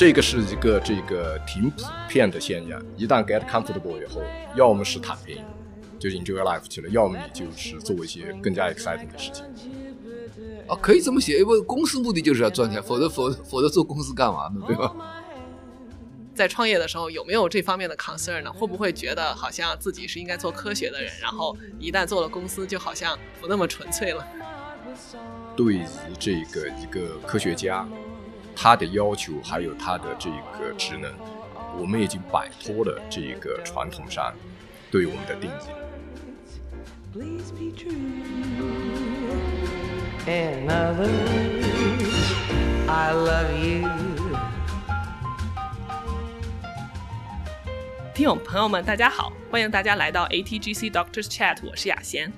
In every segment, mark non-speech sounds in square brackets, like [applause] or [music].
这个是一个这个挺普遍的现象。一旦 get comfortable 以后，要么是躺平，就 enjoy life 去了；要么你就是做一些更加 exciting 的事情。啊，可以这么写，因为公司目的就是要赚钱，否则否则否则做公司干嘛呢？对吧？在创业的时候有没有这方面的 concern 呢？会不会觉得好像自己是应该做科学的人，然后一旦做了公司，就好像不那么纯粹了？对于这个一个科学家，他的要求还有它的这个职能，我们已经摆脱了这个传统上对我们的定义。听友朋友们，大家好，欢迎大家来到 ATGC Doctors Chat，我是雅贤。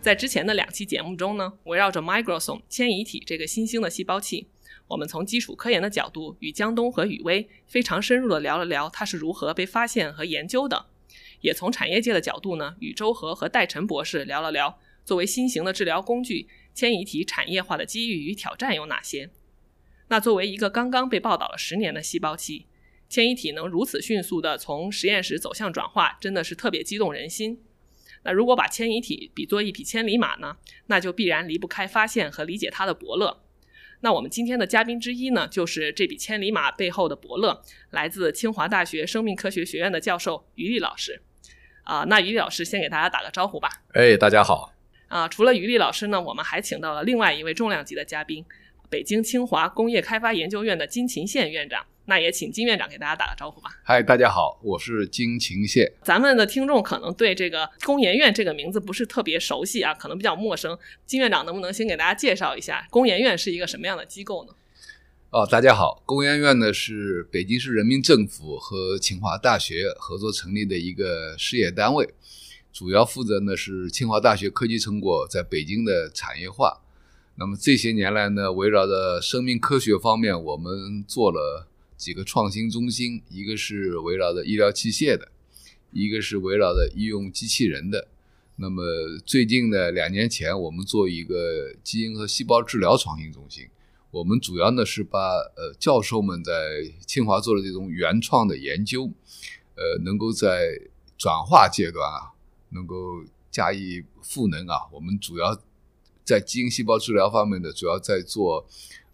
在之前的两期节目中呢，围绕着 Microsome 迁移体这个新兴的细胞器，我们从基础科研的角度与江东和雨薇非常深入的聊了聊它是如何被发现和研究的，也从产业界的角度呢，与周和和戴晨博士聊了聊作为新型的治疗工具，迁移体产业化的机遇与挑战有哪些。那作为一个刚刚被报道了十年的细胞器。迁移体能如此迅速的从实验室走向转化，真的是特别激动人心。那如果把迁移体比作一匹千里马呢？那就必然离不开发现和理解它的伯乐。那我们今天的嘉宾之一呢，就是这笔千里马背后的伯乐，来自清华大学生命科学学院的教授于力老师。啊，那于力老师先给大家打个招呼吧。哎，大家好。啊，除了于力老师呢，我们还请到了另外一位重量级的嘉宾，北京清华工业开发研究院的金勤宪院长。那也请金院长给大家打个招呼吧。嗨，大家好，我是金勤谢。咱们的听众可能对这个工研院这个名字不是特别熟悉啊，可能比较陌生。金院长能不能先给大家介绍一下工研院是一个什么样的机构呢？哦，大家好，工研院呢是北京市人民政府和清华大学合作成立的一个事业单位，主要负责呢是清华大学科技成果在北京的产业化。那么这些年来呢，围绕着生命科学方面，我们做了。几个创新中心，一个是围绕着医疗器械的，一个是围绕着医用机器人的。那么最近呢，两年前我们做一个基因和细胞治疗创新中心，我们主要呢是把呃教授们在清华做的这种原创的研究，呃，能够在转化阶段啊，能够加以赋能啊。我们主要在基因细胞治疗方面呢，主要在做。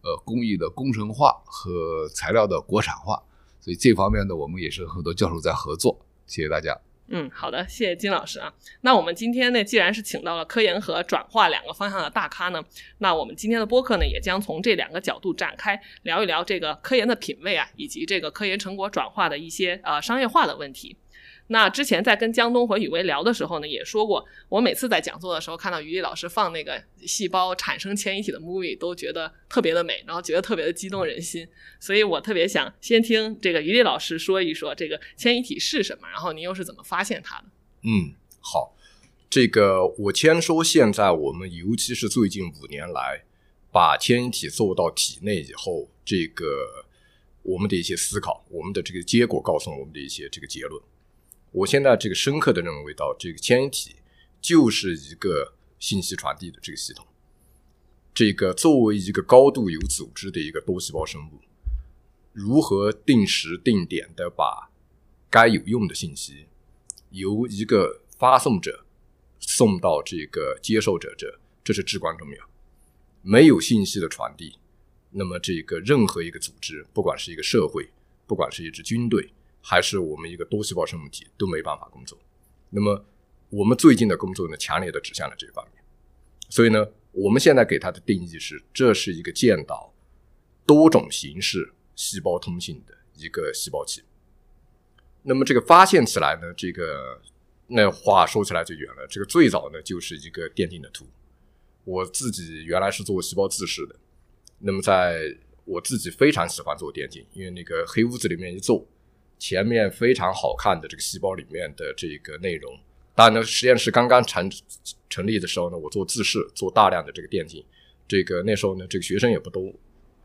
呃，工艺的工程化和材料的国产化，所以这方面呢，我们也是很多教授在合作。谢谢大家。嗯，好的，谢谢金老师啊。那我们今天呢，既然是请到了科研和转化两个方向的大咖呢，那我们今天的播客呢，也将从这两个角度展开聊一聊这个科研的品位啊，以及这个科研成果转化的一些呃商业化的问题。那之前在跟江东和雨薇聊的时候呢，也说过，我每次在讲座的时候看到于丽老师放那个细胞产生迁移体的 movie，都觉得特别的美，然后觉得特别的激动人心。所以我特别想先听这个于丽老师说一说这个迁移体是什么，然后您又是怎么发现它的？嗯，好，这个我先说，现在我们尤其是最近五年来，把迁移体做到体内以后，这个我们的一些思考，我们的这个结果告诉我们的一些这个结论。我现在这个深刻的认为到，这个迁移体就是一个信息传递的这个系统。这个作为一个高度有组织的一个多细胞生物，如何定时定点的把该有用的信息由一个发送者送到这个接受者这，这是至关重要。没有信息的传递，那么这个任何一个组织，不管是一个社会，不管是一支军队。还是我们一个多细胞生物体都没办法工作。那么，我们最近的工作呢，强烈的指向了这方面。所以呢，我们现在给它的定义是，这是一个见到多种形式细胞通信的一个细胞器。那么，这个发现起来呢，这个那话说起来就远了。这个最早呢，就是一个电定的图。我自己原来是做细胞自噬的。那么，在我自己非常喜欢做电竞，因为那个黑屋子里面一坐。前面非常好看的这个细胞里面的这个内容，当然呢，实验室刚刚成成立的时候呢，我做自试，做大量的这个电竞。这个那时候呢，这个学生也不多。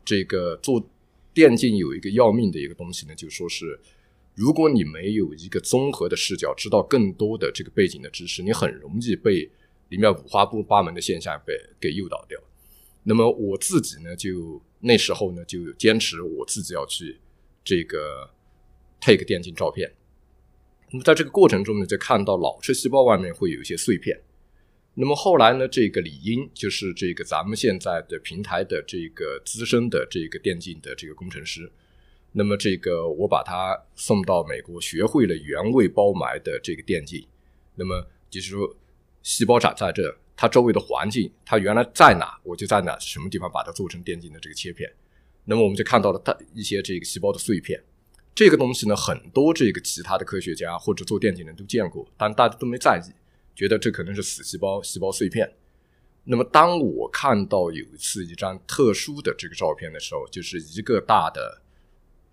这个做电竞有一个要命的一个东西呢，就说是，如果你没有一个综合的视角，知道更多的这个背景的知识，你很容易被里面五花八门的现象被给诱导掉。那么我自己呢，就那时候呢，就坚持我自己要去。这个 take 电镜照片。那么在这个过程中呢，就看到老式细胞外面会有一些碎片。那么后来呢，这个李英就是这个咱们现在的平台的这个资深的这个电竞的这个工程师。那么这个我把他送到美国，学会了原位包埋的这个电竞。那么就是说，细胞长在这，它周围的环境，它原来在哪，我就在哪什么地方把它做成电竞的这个切片。那么我们就看到了它一些这个细胞的碎片。这个东西呢，很多这个其他的科学家或者做电竞的人都见过，但大家都没在意，觉得这可能是死细胞、细胞碎片。那么当我看到有一次一张特殊的这个照片的时候，就是一个大的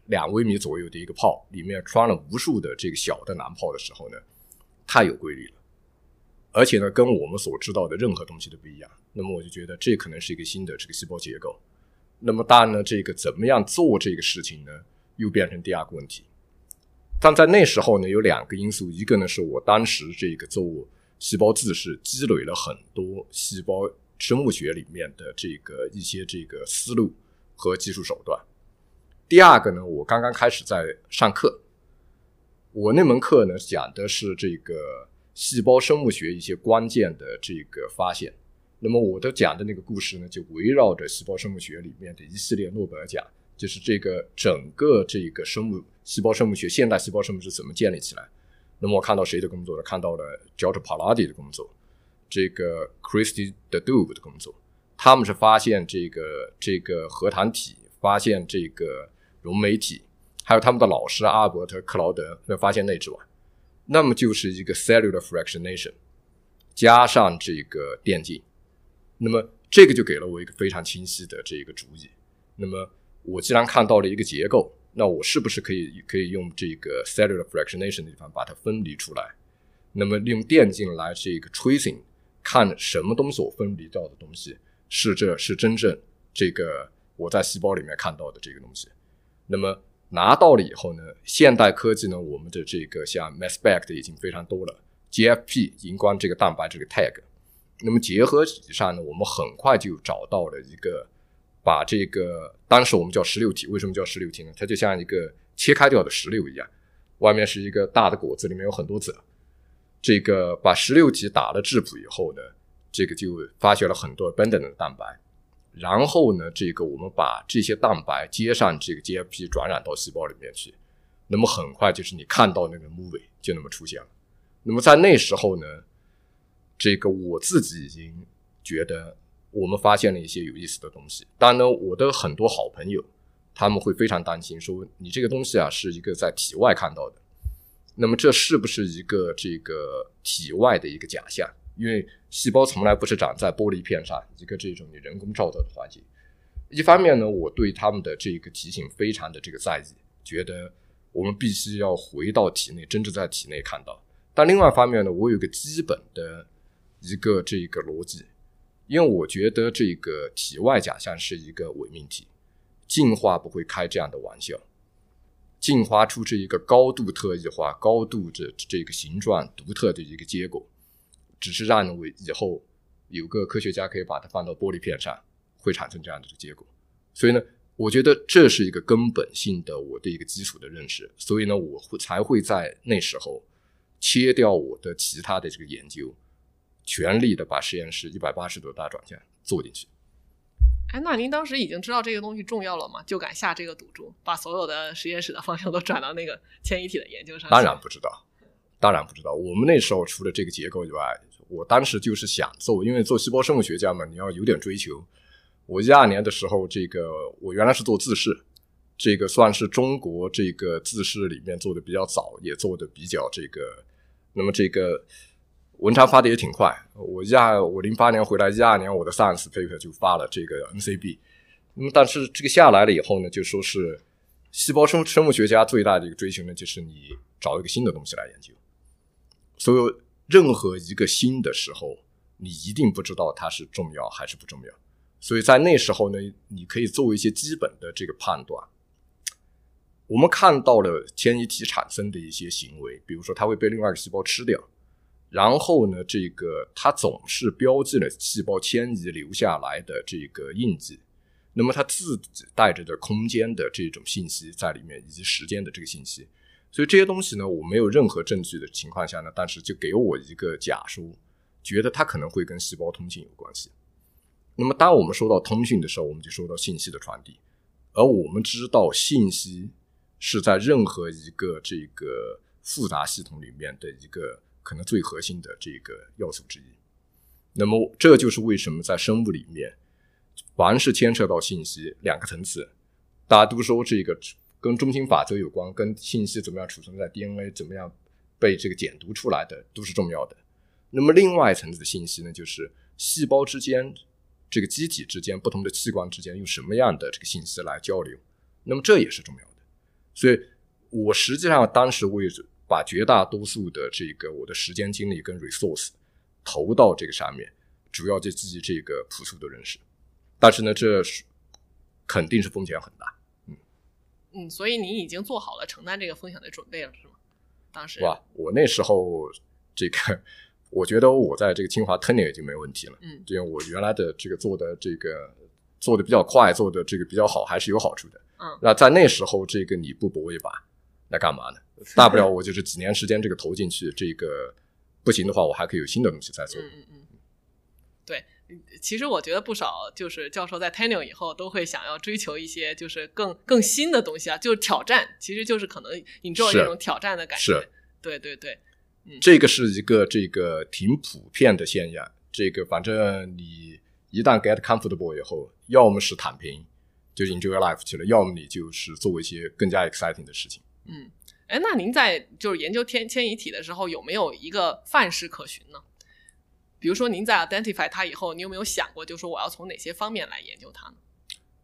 两微米左右的一个炮，里面装了无数的这个小的囊泡的时候呢，太有规律了，而且呢，跟我们所知道的任何东西都不一样。那么我就觉得这可能是一个新的这个细胞结构。那么当然呢，这个怎么样做这个事情呢？又变成第二个问题，但在那时候呢，有两个因素，一个呢是我当时这个做细胞自噬积累了很多细胞生物学里面的这个一些这个思路和技术手段；第二个呢，我刚刚开始在上课，我那门课呢讲的是这个细胞生物学一些关键的这个发现，那么我的讲的那个故事呢，就围绕着细胞生物学里面的一系列诺贝尔奖。就是这个整个这个生物细胞生物学现代细胞生物是怎么建立起来？那么我看到谁的工作呢？看到了 George Palade 的工作，这个 Christy d d o b 的工作，他们是发现这个这个核糖体，发现这个溶酶体，还有他们的老师阿伯特克劳德那发现内质网，那么就是一个 cellular fractionation 加上这个电镜，那么这个就给了我一个非常清晰的这个主意，那么。我既然看到了一个结构，那我是不是可以可以用这个 cellular fractionation 的地方把它分离出来？那么利用电镜来这个 tracing，看什么东西我分离掉的东西是这是真正这个我在细胞里面看到的这个东西。那么拿到了以后呢，现代科技呢，我们的这个像 mass spec 的已经非常多了，GFP 荧光这个蛋白这个 tag，那么结合体上呢，我们很快就找到了一个。把这个当时我们叫石榴体，为什么叫石榴体呢？它就像一个切开掉的石榴一样，外面是一个大的果子，里面有很多籽。这个把石榴体打了质谱以后呢，这个就发现了很多 abundant 的蛋白。然后呢，这个我们把这些蛋白接上这个 GFP 转染到细胞里面去，那么很快就是你看到那个 movie 就那么出现了。那么在那时候呢，这个我自己已经觉得。我们发现了一些有意思的东西，当然呢，我的很多好朋友他们会非常担心，说你这个东西啊是一个在体外看到的，那么这是不是一个这个体外的一个假象？因为细胞从来不是长在玻璃片上，一个这种你人工照到的环境。一方面呢，我对他们的这个提醒非常的这个在意，觉得我们必须要回到体内，真正在体内看到。但另外一方面呢，我有个基本的一个这个逻辑。因为我觉得这个体外假象是一个伪命题，进化不会开这样的玩笑，进化出这一个高度特异化、高度这这个形状独特的一个结果，只是让为以后有个科学家可以把它放到玻璃片上，会产生这样的结果。所以呢，我觉得这是一个根本性的我的一个基础的认识。所以呢，我会才会在那时候切掉我的其他的这个研究。全力的把实验室一百八十度大转向做进去。哎，那您当时已经知道这个东西重要了吗？就敢下这个赌注，把所有的实验室的方向都转到那个迁移体的研究上？当然不知道，当然不知道。我们那时候除了这个结构以外，我当时就是想做，因为做细胞生物学家嘛，你要有点追求。我一二年的时候，这个我原来是做自噬，这个算是中国这个自噬里面做的比较早，也做的比较这个。那么这个。文章发的也挺快，我一二我零八年回来，一二年我的 Science paper 就发了这个 NCB。那么，但是这个下来了以后呢，就说是细胞生生物学家最大的一个追求呢，就是你找一个新的东西来研究。所有任何一个新的时候，你一定不知道它是重要还是不重要。所以在那时候呢，你可以做一些基本的这个判断。我们看到了迁移体产生的一些行为，比如说它会被另外一个细胞吃掉。然后呢，这个它总是标记了细胞迁移留下来的这个印记，那么它自己带着的空间的这种信息在里面，以及时间的这个信息，所以这些东西呢，我没有任何证据的情况下呢，但是就给我一个假说，觉得它可能会跟细胞通信有关系。那么当我们说到通讯的时候，我们就说到信息的传递，而我们知道信息是在任何一个这个复杂系统里面的一个可能最核心的这个要素之一。那么这就是为什么在生物里面。凡是牵涉到信息两个层次，大家都说这个跟中心法则有关，跟信息怎么样储存在 DNA，怎么样被这个解读出来的都是重要的。那么另外一层次的信息呢，就是细胞之间、这个机体之间、不同的器官之间用什么样的这个信息来交流，那么这也是重要的。所以我实际上当时为把绝大多数的这个我的时间精力跟 resource 投到这个上面，主要就基于这个朴素的认识。但是呢，这是肯定是风险很大，嗯嗯，所以你已经做好了承担这个风险的准备了，是吗？当时哇，我那时候这个，我觉得我在这个清华已经没问题了，嗯，因为我原来的这个做的这个做的比较快，做的这个比较好，还是有好处的，嗯。那在那时候，这个你不搏一把，那干嘛呢？大不了我就是几年时间这个投进去，这个不行的话，我还可以有新的东西再做，嗯嗯嗯。其实我觉得不少就是教授在 tenure 以后都会想要追求一些就是更更新的东西啊，就是挑战，其实就是可能 enjoy 这种挑战的感觉。是，对对对，嗯，这个是一个这个挺普遍的现象。这个反正你一旦 get comfortable 以后，要么是躺平，就 enjoy life 去了，要么你就是做一些更加 exciting 的事情。嗯，哎，那您在就是研究天迁移体的时候，有没有一个范式可循呢？比如说，您在 identify 它以后，你有没有想过，就是说我要从哪些方面来研究它呢？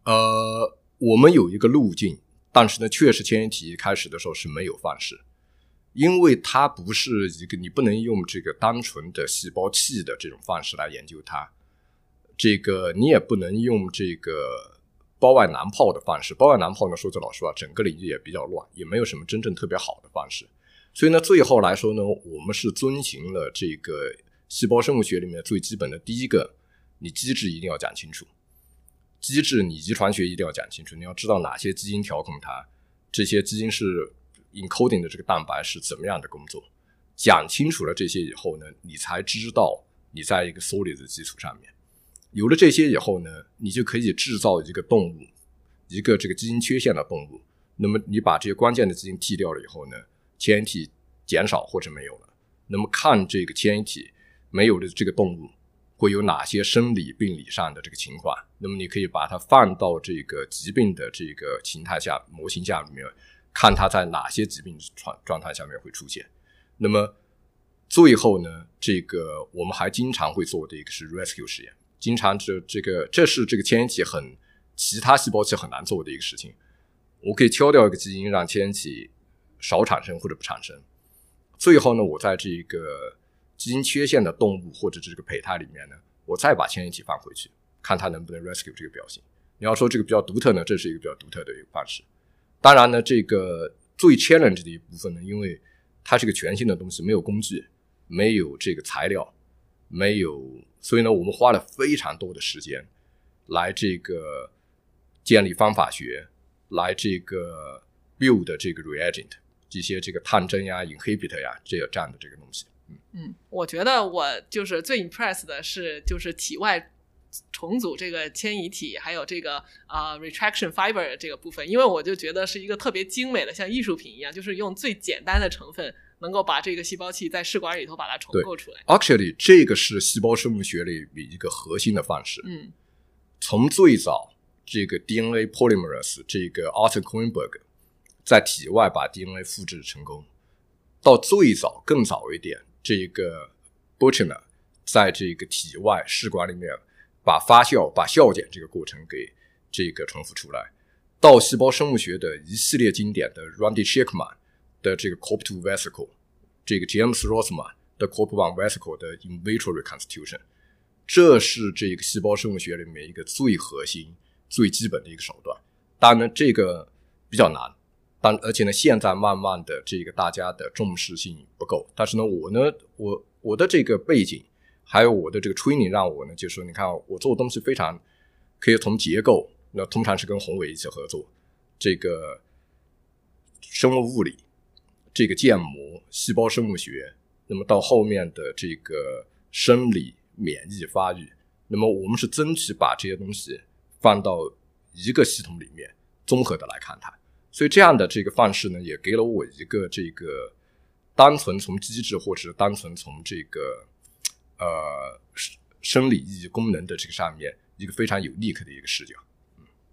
呃，我们有一个路径，但是呢，确实迁移体开始的时候是没有范式，因为它不是一个你不能用这个单纯的细胞器的这种方式来研究它，这个你也不能用这个包外囊泡的方式。包外囊泡呢，说句老实话，整个领域也比较乱，也没有什么真正特别好的方式。所以呢，最后来说呢，我们是遵循了这个。细胞生物学里面最基本的第一个，你机制一定要讲清楚。机制，你遗传学一定要讲清楚。你要知道哪些基因调控它，这些基因是 encoding 的这个蛋白是怎么样的工作。讲清楚了这些以后呢，你才知道你在一个 solid 的基础上面，有了这些以后呢，你就可以制造一个动物，一个这个基因缺陷的动物。那么你把这些关键的基因替掉了以后呢，迁移体减少或者没有了。那么看这个迁移体。没有的这个动物会有哪些生理病理上的这个情况？那么你可以把它放到这个疾病的这个形态下模型下里面，看它在哪些疾病状状态下面会出现。那么最后呢，这个我们还经常会做的一个是 rescue 实验，经常这这个这是这个迁移体很其他细胞器很难做的一个事情。我可以敲掉一个基因，让迁移体少产生或者不产生。最后呢，我在这个基因缺陷的动物或者这个胚胎里面呢，我再把迁移体放回去，看它能不能 rescue 这个表型。你要说这个比较独特呢，这是一个比较独特的一个方式。当然呢，这个最 challenge 的一部分呢，因为它是个全新的东西，没有工具，没有这个材料，没有，所以呢，我们花了非常多的时间来这个建立方法学，来这个 build 这个 reagent，这些这个探针呀、inhibitor 呀这这样的这个东西。嗯，我觉得我就是最 impressed 的是，就是体外重组这个迁移体，还有这个啊 retraction fiber 这个部分，因为我就觉得是一个特别精美的，像艺术品一样，就是用最简单的成分，能够把这个细胞器在试管里头把它重构出来。Actually，这个是细胞生物学里一个核心的方式。嗯，从最早这个 DNA polymerase 这个 Arthur Kornberg 在体外把 DNA 复制成功，到最早更早一点。这个 b u t c h e r 在这个体外试管里面把发酵、把酵检这个过程给这个重复出来，到细胞生物学的一系列经典的 Randy Shekman 的这个 Corp2 Vesicle，这个 James Rossman 的 Corp1 Vesicle 的 In vitro reconstitution，这是这个细胞生物学里面一个最核心、最基本的一个手段。当然呢，这个比较难。但而且呢，现在慢慢的这个大家的重视性不够。但是呢，我呢，我我的这个背景，还有我的这个 training 让我呢，就是说，你看我做的东西非常可以从结构那通常是跟宏伟一起合作，这个生物物理、这个建模、细胞生物学，那么到后面的这个生理、免疫、发育，那么我们是争取把这些东西放到一个系统里面，综合的来看它。所以这样的这个方式呢，也给了我一个这个单纯从机制或者是单纯从这个呃生理意义功能的这个上面一个非常有利可的一个视角。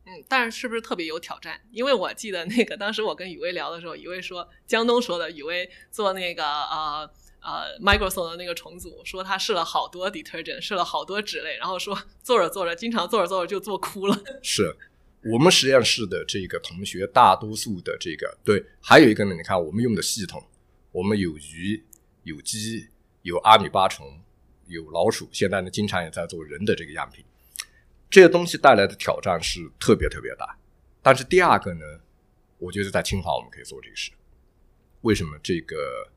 嗯，但是是不是特别有挑战？因为我记得那个当时我跟雨薇聊的时候，雨薇说江东说的，雨薇做那个呃呃 Microsoft 的那个重组，说他试了好多 detergent，试了好多脂类，然后说做着做着，经常做着做着就做哭了。[laughs] 是。我们实验室的这个同学，大多数的这个对，还有一个呢，你看我们用的系统，我们有鱼、有鸡、有阿米巴虫、有老鼠，现在呢，经常也在做人的这个样品，这些东西带来的挑战是特别特别大。但是第二个呢，我觉得在清华我们可以做这个事，为什么？这个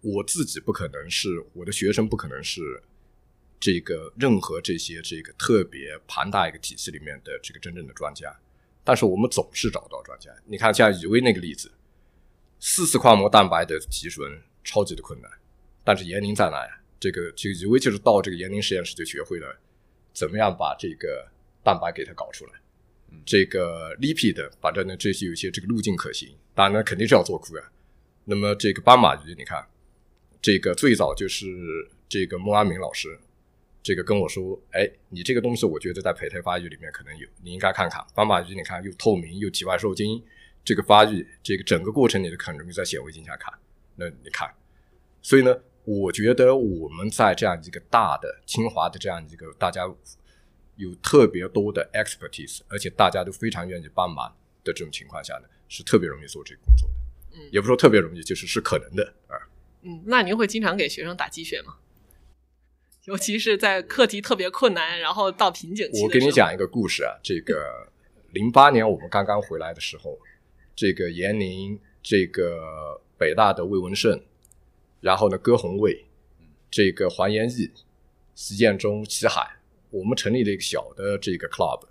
我自己不可能是，我的学生不可能是。这个任何这些这个特别庞大一个体系里面的这个真正的专家，但是我们总是找不到专家。你看像以威那个例子，四次跨膜蛋白的提纯超级的困难，但是严宁在哪呀？这个就以威就是到这个严宁实验室就学会了怎么样把这个蛋白给它搞出来。这个 lipid 反正呢这些有些这个路径可行，当然呢肯定是要做苦啊。那么这个斑马鱼，你看这个最早就是这个孟阿明老师。这个跟我说，哎，你这个东西，我觉得在胚胎发育里面可能有，你应该看看。斑马鱼，你看又透明又体外受精，这个发育，这个整个过程你都很容易在显微镜下看。那你看，所以呢，我觉得我们在这样一个大的清华的这样一个大家有特别多的 expertise，而且大家都非常愿意帮忙的这种情况下呢，是特别容易做这个工作的。嗯，也不说特别容易，就是是可能的啊。嗯，那您会经常给学生打鸡血吗？尤其是在课题特别困难，然后到瓶颈期。我给你讲一个故事啊，这个 [laughs] 零八年我们刚刚回来的时候，这个严宁，这个北大的魏文胜，然后呢，歌红卫，这个黄延义，习建中，齐海，我们成立了一个小的这个 club，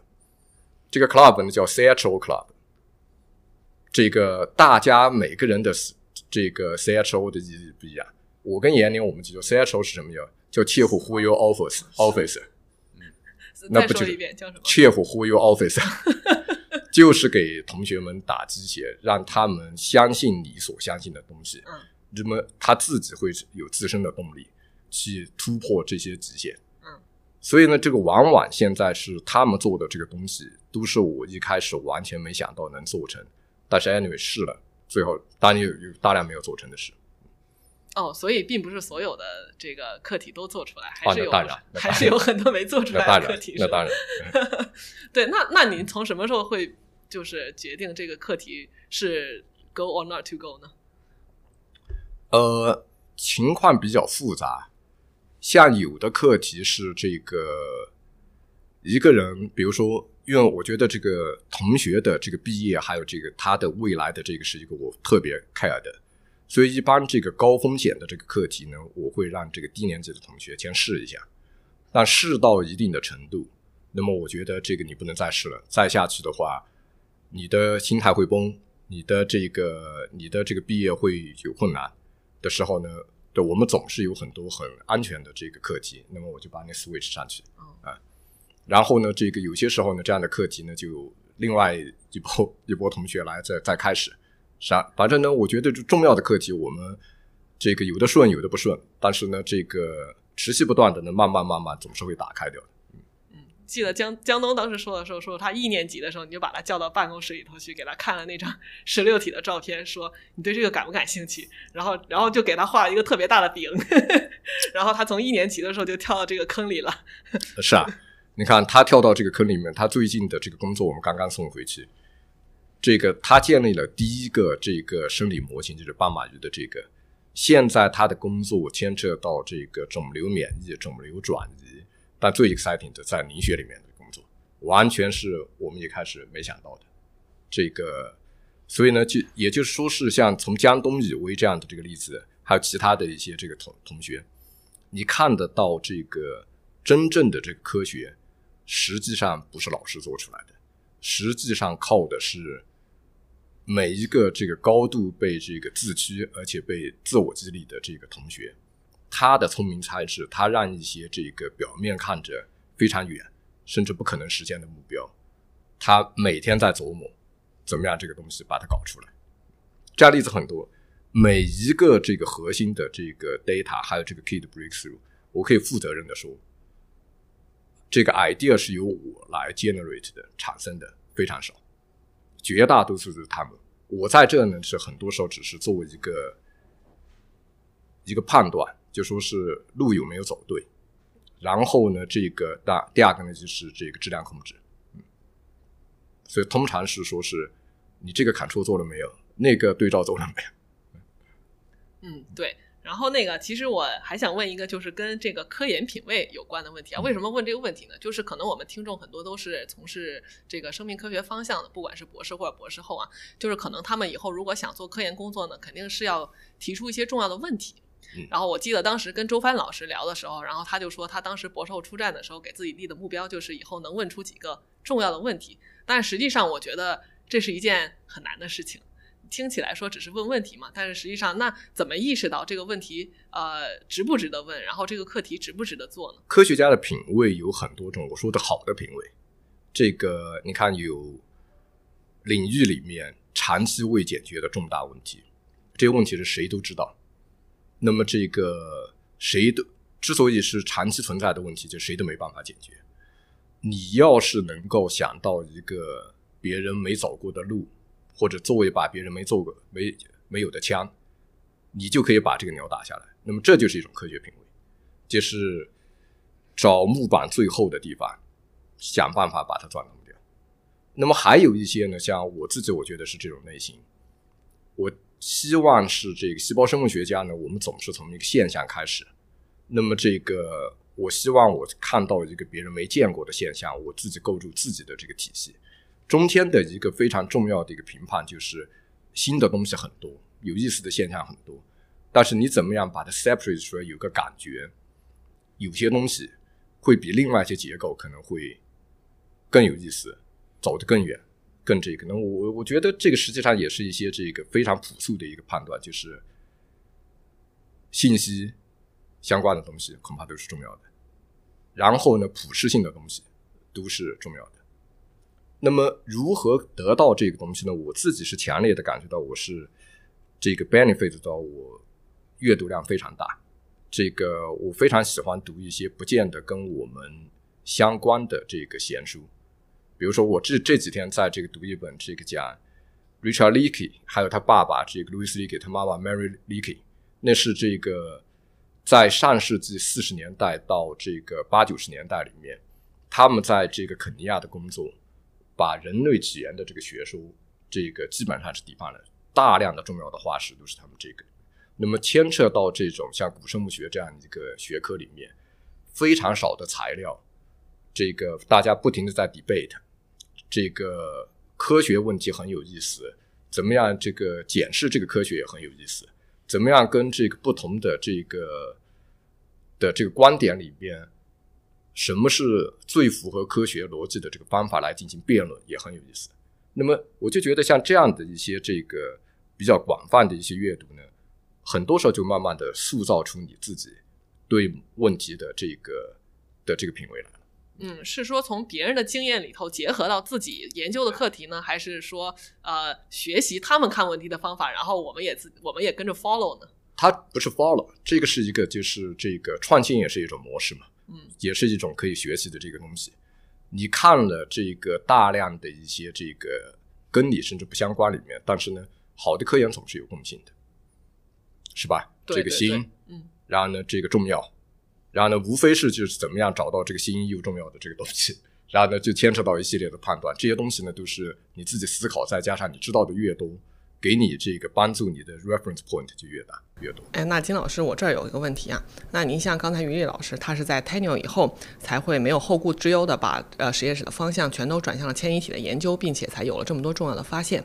这个 club 呢叫 CHO club，这个大家每个人的这个 CHO 的意义不一样。我跟严宁，我们记住 CHO 是什么叫？叫切虎忽悠 office office，嗯，那不就切虎忽悠 office，[laughs] 就是给同学们打鸡血，让他们相信你所相信的东西，嗯，那么他自己会有自身的动力去突破这些极限，嗯，所以呢，这个往往现在是他们做的这个东西，都是我一开始完全没想到能做成，但是 anyway 试了，最后当然有有大量没有做成的事。哦，所以并不是所有的这个课题都做出来，还是有，还是有很多没做出来的课题。那当然，[laughs] 对，那那您从什么时候会就是决定这个课题是 go or not to go 呢？呃，情况比较复杂，像有的课题是这个一个人，比如说，因为我觉得这个同学的这个毕业，还有这个他的未来的这个是一个我特别 care 的。所以，一般这个高风险的这个课题呢，我会让这个低年级的同学先试一下。但试到一定的程度，那么我觉得这个你不能再试了。再下去的话，你的心态会崩，你的这个你的这个毕业会有困难的时候呢，对我们总是有很多很安全的这个课题。那么我就把那 switch 上去啊。然后呢，这个有些时候呢，这样的课题呢，就另外一波 [laughs] 一波同学来再再开始。啥？反正呢，我觉得这重要的课题，我们这个有的顺，有的不顺，但是呢，这个持续不断的呢，慢慢慢慢总是会打开掉的。记得江江东当时说的时候，说他一年级的时候，你就把他叫到办公室里头去，给他看了那张 [laughs] 十六体的照片，说你对这个感不感兴趣？然后然后就给他画了一个特别大的饼，[laughs] 然后他从一年级的时候就跳到这个坑里了。[laughs] 是啊，你看他跳到这个坑里面，他最近的这个工作我们刚刚送回去。这个他建立了第一个这个生理模型，就是斑马鱼的这个。现在他的工作牵扯到这个肿瘤免疫、肿瘤转移，但最 exciting 的在凝血里面的工作，完全是我们一开始没想到的。这个，所以呢，就也就是说，是像从江东以为这样的这个例子，还有其他的一些这个同同学，你看得到这个真正的这个科学，实际上不是老师做出来的。实际上靠的是每一个这个高度被这个自驱而且被自我激励的这个同学，他的聪明才智，他让一些这个表面看着非常远甚至不可能实现的目标，他每天在琢磨怎么样这个东西把它搞出来。这样例子很多，每一个这个核心的这个 data 还有这个 key 的 breakthrough，我可以负责任的说。这个 idea 是由我来 generate 的产生的非常少，绝大多数是他们。我在这呢是很多时候只是作为一个一个判断，就说是路有没有走对。然后呢，这个大第二个呢就是这个质量控制。嗯，所以通常是说是你这个砍错做了没有，那个对照做了没有。嗯，对。然后那个，其实我还想问一个，就是跟这个科研品位有关的问题啊。为什么问这个问题呢？就是可能我们听众很多都是从事这个生命科学方向的，不管是博士或者博士后啊，就是可能他们以后如果想做科研工作呢，肯定是要提出一些重要的问题。然后我记得当时跟周帆老师聊的时候，然后他就说他当时博士后出站的时候给自己立的目标就是以后能问出几个重要的问题。但实际上我觉得这是一件很难的事情。听起来说只是问问题嘛，但是实际上，那怎么意识到这个问题呃值不值得问，然后这个课题值不值得做呢？科学家的品味有很多种，我说的好的品味，这个你看有领域里面长期未解决的重大问题，这些问题是谁都知道。那么这个谁都之所以是长期存在的问题，就谁都没办法解决。你要是能够想到一个别人没走过的路。或者作为把别人没做过、没没有的枪，你就可以把这个鸟打下来。那么这就是一种科学品味，就是找木板最厚的地方，想办法把它钻通掉。那么还有一些呢，像我自己，我觉得是这种类型。我希望是这个细胞生物学家呢，我们总是从一个现象开始。那么这个，我希望我看到一个别人没见过的现象，我自己构筑自己的这个体系。中间的一个非常重要的一个评判就是，新的东西很多，有意思的现象很多，但是你怎么样把它 separate 出来？有个感觉，有些东西会比另外一些结构可能会更有意思，走得更远，更这个。那我我觉得这个实际上也是一些这个非常朴素的一个判断，就是信息相关的东西恐怕都是重要的，然后呢，普适性的东西都是重要的。那么如何得到这个东西呢？我自己是强烈的感觉到，我是这个 benefit 到我阅读量非常大。这个我非常喜欢读一些不见得跟我们相关的这个闲书，比如说我这这几天在这个读一本这个讲 Richard Leakey，还有他爸爸这个 Louis Leakey，他妈妈 Mary Leakey，那是这个在上世纪四十年代到这个八九十年代里面，他们在这个肯尼亚的工作。把人类起源的这个学说，这个基本上是抵办了，大量的重要的化石都是他们这个。那么牵扯到这种像古生物学这样一个学科里面，非常少的材料，这个大家不停的在 debate，这个科学问题很有意思，怎么样这个检视这个科学也很有意思，怎么样跟这个不同的这个的这个观点里边。什么是最符合科学逻辑的这个方法来进行辩论也很有意思。那么我就觉得像这样的一些这个比较广泛的一些阅读呢，很多时候就慢慢的塑造出你自己对问题的这个的这个品味来了。嗯，是说从别人的经验里头结合到自己研究的课题呢，还是说呃学习他们看问题的方法，然后我们也自我们也跟着 follow 呢？它不是 follow，这个是一个就是这个创新也是一种模式嘛。嗯，也是一种可以学习的这个东西。你看了这个大量的一些这个跟你甚至不相关里面，但是呢，好的科研总是有共性的，是吧？这个新，嗯，然后呢，这个重要，然后呢，无非是就是怎么样找到这个新又重要的这个东西，[laughs] 然后呢，就牵扯到一系列的判断。这些东西呢，都是你自己思考，再加上你知道的越多，给你这个帮助你的 reference point 就越大越多。哎，那金老师，我这儿有一个问题啊。那您像刚才于丽老师，他是在 tenure 以后才会没有后顾之忧的把呃实验室的方向全都转向了迁移体的研究，并且才有了这么多重要的发现。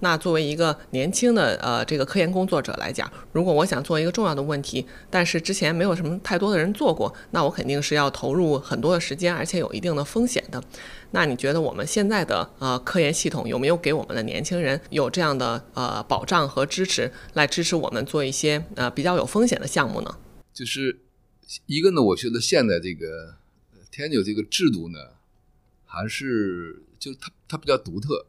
那作为一个年轻的呃这个科研工作者来讲，如果我想做一个重要的问题，但是之前没有什么太多的人做过，那我肯定是要投入很多的时间，而且有一定的风险的。那你觉得我们现在的呃科研系统有没有给我们的年轻人有这样的呃保障和支持，来支持我们做一些呃比较有风险的项目呢？就是一个呢，我觉得现在这个天九这个制度呢，还是就它它比较独特。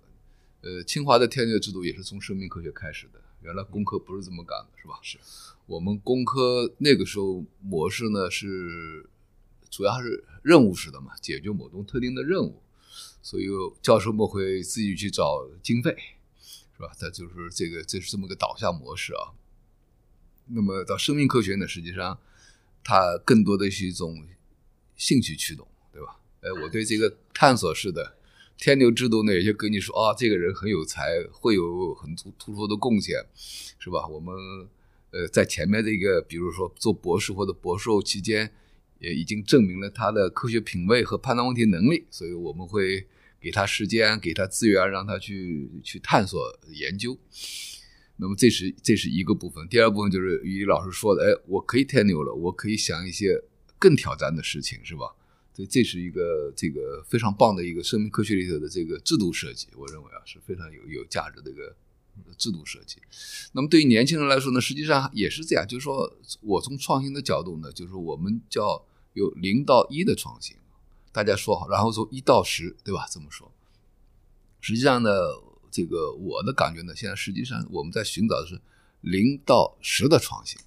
呃，清华的天九制度也是从生命科学开始的，原来工科不是这么干的，是吧？是我们工科那个时候模式呢是主要是任务式的嘛，解决某种特定的任务。所以教授们会自己去找经费，是吧？他就是这个，这是这么个导向模式啊。那么到生命科学呢，实际上它更多的是一种兴趣驱动，对吧？哎，我对这个探索式的天牛制度呢，也就跟你说啊，这个人很有才，会有很突突出的贡献，是吧？我们呃在前面这个，比如说做博士或者博士后期间，也已经证明了他的科学品位和判断问题能力，所以我们会。给他时间，给他资源，让他去去探索研究。那么这是这是一个部分。第二部分就是于老师说的，哎，我可以 tenure 了，我可以想一些更挑战的事情，是吧？所以这是一个这个非常棒的一个生命科学里头的这个制度设计，我认为啊是非常有有价值的一个制度设计。那么对于年轻人来说呢，实际上也是这样，就是说我从创新的角度呢，就是我们叫有零到一的创新。大家说好，然后从一到十，对吧？这么说，实际上呢，这个我的感觉呢，现在实际上我们在寻找的是零到十的创新。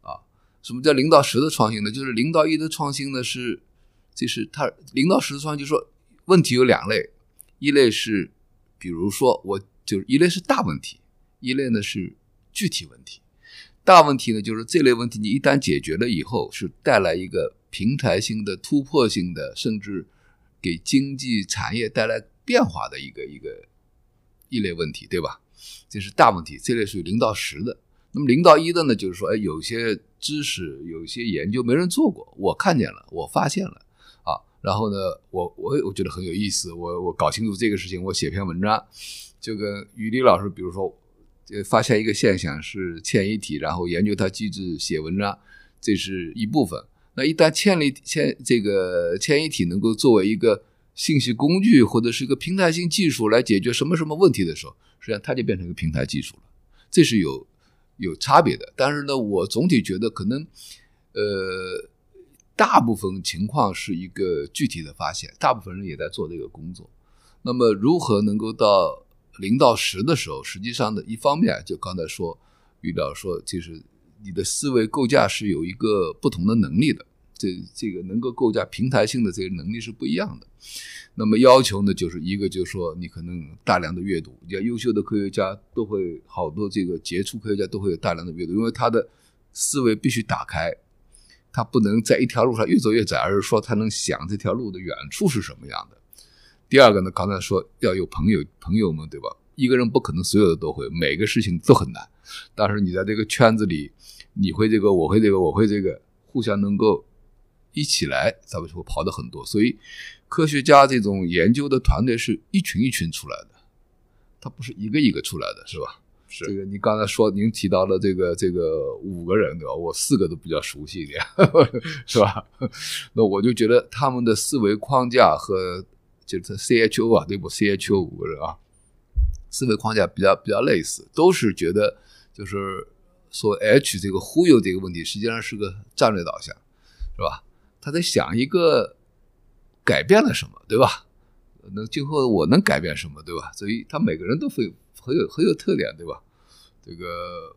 啊，什么叫零到十的创新呢？就是零到一的创新呢，是就是它零到十的创新，就是说问题有两类，一类是比如说我就是一类是大问题，一类呢是具体问题。大问题呢，就是这类问题你一旦解决了以后，是带来一个。平台性的、突破性的，甚至给经济产业带来变化的一个一个一类问题，对吧？这是大问题，这类属于零到十的。那么零到一的呢，就是说，哎，有些知识、有些研究没人做过，我看见了，我发现了啊。然后呢，我我我觉得很有意思，我我搞清楚这个事情，我写篇文章，就跟于丽老师，比如说，发现一个现象是迁移体，然后研究它机制，写文章，这是一部分。那一旦迁移迁这个迁移体能够作为一个信息工具或者是一个平台性技术来解决什么什么问题的时候，实际上它就变成一个平台技术了，这是有有差别的。但是呢，我总体觉得可能，呃，大部分情况是一个具体的发现，大部分人也在做这个工作。那么如何能够到零到十的时候，实际上呢，一方面就刚才说，遇到说就是你的思维构架是有一个不同的能力的。这这个能够构架平台性的这个能力是不一样的，那么要求呢，就是一个就是说你可能大量的阅读，要优秀的科学家都会好多这个杰出科学家都会有大量的阅读，因为他的思维必须打开，他不能在一条路上越走越窄，而是说他能想这条路的远处是什么样的。第二个呢，刚才说要有朋友，朋友们对吧？一个人不可能所有的都会，每个事情都很难，但是你在这个圈子里，你会这个，我会这个，我会这个，互相能够。一起来，咱们就会跑的很多。所以，科学家这种研究的团队是一群一群出来的，他不是一个一个出来的，是吧？是这个。你刚才说您提到了这个这个五个人，对吧？我四个都比较熟悉一点，[laughs] 是吧？那我就觉得他们的思维框架和就是 CHO 啊，对不？CHO 五个人啊，思维框架比较比较类似，都是觉得就是说 H 这个忽悠这个问题，实际上是个战略导向，是吧？他在想一个改变了什么，对吧？那今后我能改变什么，对吧？所以他每个人都会很有很有特点，对吧？这个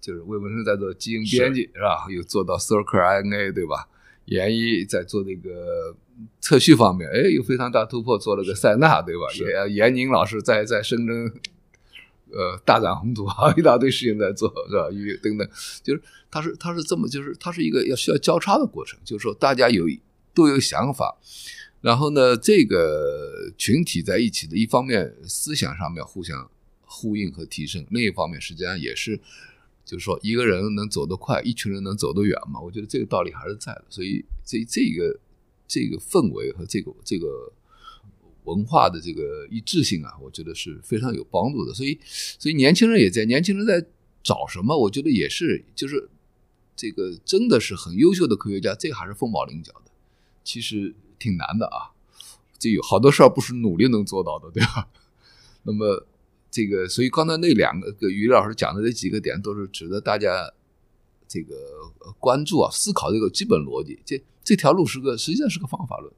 就是魏文生在做基因编辑，是吧？又做到 circular RNA，对吧？严一在做那个测序方面，哎，有非常大突破，做了个塞纳，对吧？严严宁老师在在深圳。呃，大展宏图啊，[laughs] 一大堆事情在做，是吧？与等等，就是他是他是这么，就是他是一个要需要交叉的过程，就是说大家有都有想法，然后呢，这个群体在一起的，一方面思想上面互相呼应和提升。另一方面，实际上也是，就是说一个人能走得快，一群人能走得远嘛。我觉得这个道理还是在的。所以这这个这个氛围和这个这个文化的这个一致性啊，我觉得是非常有帮助的。所以所以年轻人也在，年轻人在找什么？我觉得也是，就是这个真的是很优秀的科学家，这还是凤毛麟角的。其实挺难的啊，这有好多事儿不是努力能做到的，对吧？[laughs] 那么这个，所以刚才那两个于老师讲的这几个点，都是值得大家这个关注啊，思考这个基本逻辑。这这条路是个，实际上是个方法论，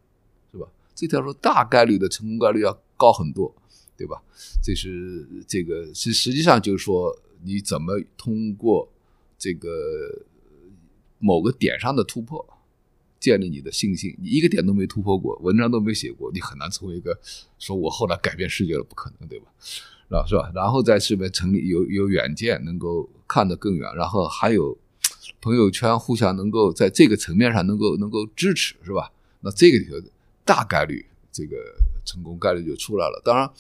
这条路大概率的成功概率要高很多，对吧？这是这个是实际上就是说，你怎么通过这个某个点上的突破。建立你的信心，你一个点都没突破过，文章都没写过，你很难成为一个说我后来改变世界了，不可能，对吧？是吧？然后在这边成立有有远见，能够看得更远，然后还有朋友圈互相能够在这个层面上能够能够支持，是吧？那这个里头大概率这个成功概率就出来了。当然，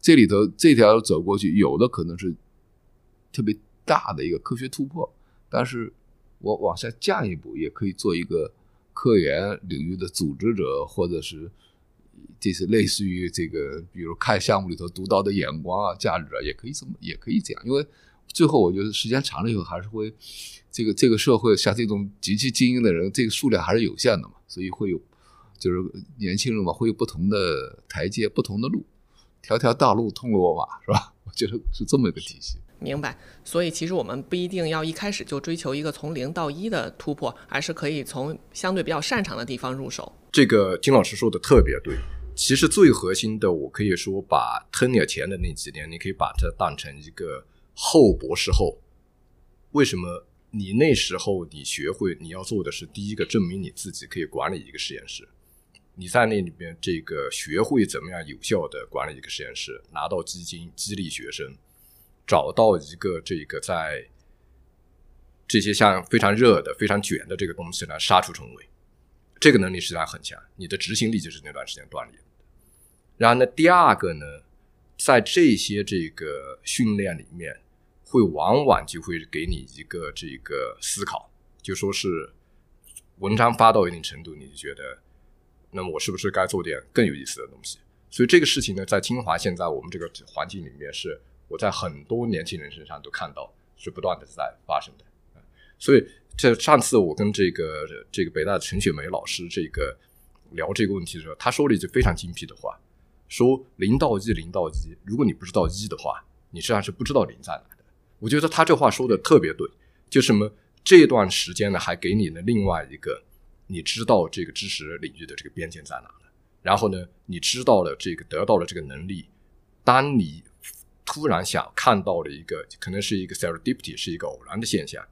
这里头这条走过去，有的可能是特别大的一个科学突破，但是我往下降一步，也可以做一个。科研领域的组织者，或者是这是类似于这个，比如看项目里头独到的眼光啊、价值啊，也可以这么，也可以这样。因为最后我觉得时间长了以后，还是会这个这个社会像这种极其精英的人，这个数量还是有限的嘛，所以会有就是年轻人嘛，会有不同的台阶、不同的路，条条大路通罗马，是吧？我觉得是这么一个体系。明白，所以其实我们不一定要一开始就追求一个从零到一的突破，而是可以从相对比较擅长的地方入手。这个金老师说的特别对。其实最核心的，我可以说把 tenure 前的那几年，你可以把它当成一个后博士后。为什么？你那时候你学会你要做的是第一个证明你自己可以管理一个实验室，你在那里面这个学会怎么样有效的管理一个实验室，拿到基金激励学生。找到一个这个在这些像非常热的、非常卷的这个东西呢，杀出重围，这个能力实际上很强。你的执行力就是那段时间锻炼。然后呢，第二个呢，在这些这个训练里面，会往往就会给你一个这个思考，就说是文章发到一定程度，你就觉得，那么我是不是该做点更有意思的东西？所以这个事情呢，在清华现在我们这个环境里面是。我在很多年轻人身上都看到是不断的在发生的，所以这上次我跟这个这个北大的陈雪梅老师这个聊这个问题的时候，他说了一句非常精辟的话，说零到一，零到一，如果你不知道一的话，你实际上是不知道零在哪的。我觉得他这话说的特别对，就什么这段时间呢，还给你了另外一个你知道这个知识领域的这个边界在哪了，然后呢，你知道了这个得到了这个能力，当你。突然想看到了一个，可能是一个 serendipity，是一个偶然的现象，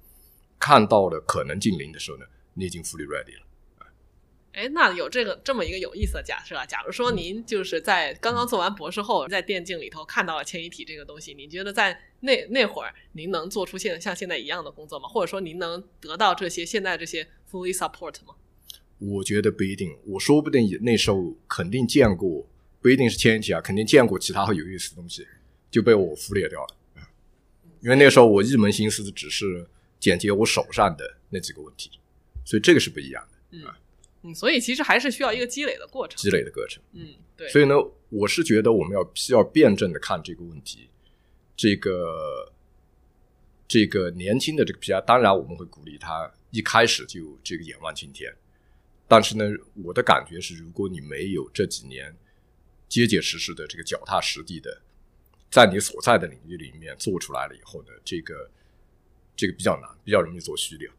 看到了可能近邻的时候呢，你已经 fully ready 了。哎，那有这个这么一个有意思的假设啊，假如说您就是在刚刚做完博士后，在电竞里头看到了迁移体这个东西，您觉得在那那会儿您能做出现像现在一样的工作吗？或者说您能得到这些现在这些 fully support 吗？我觉得不一定，我说不定那时候肯定见过，不一定是迁移体啊，肯定见过其他很有意思的东西。就被我忽略掉了，因为那时候我一门心思只是解决我手上的那几个问题，所以这个是不一样的。嗯嗯，所以其实还是需要一个积累的过程，积累的过程。嗯，对。所以呢，我是觉得我们要需要辩证的看这个问题。这个这个年轻的这个 PR，当然我们会鼓励他一开始就这个眼望青天，但是呢，我的感觉是，如果你没有这几年结结实实的这个脚踏实地的。在你所在的领域里面做出来了以后呢，这个这个比较难，比较容易做虚掉。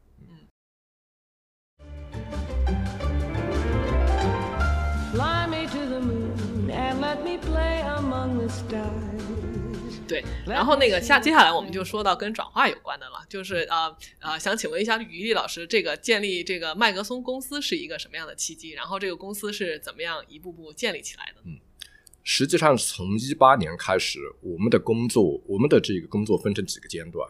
对，然后那个下接下来我们就说到跟转化有关的了，就是呃呃，想请问一下于丽老师，这个建立这个麦格松公司是一个什么样的契机？然后这个公司是怎么样一步步建立起来的？嗯。实际上，从一八年开始，我们的工作，我们的这个工作分成几个阶段：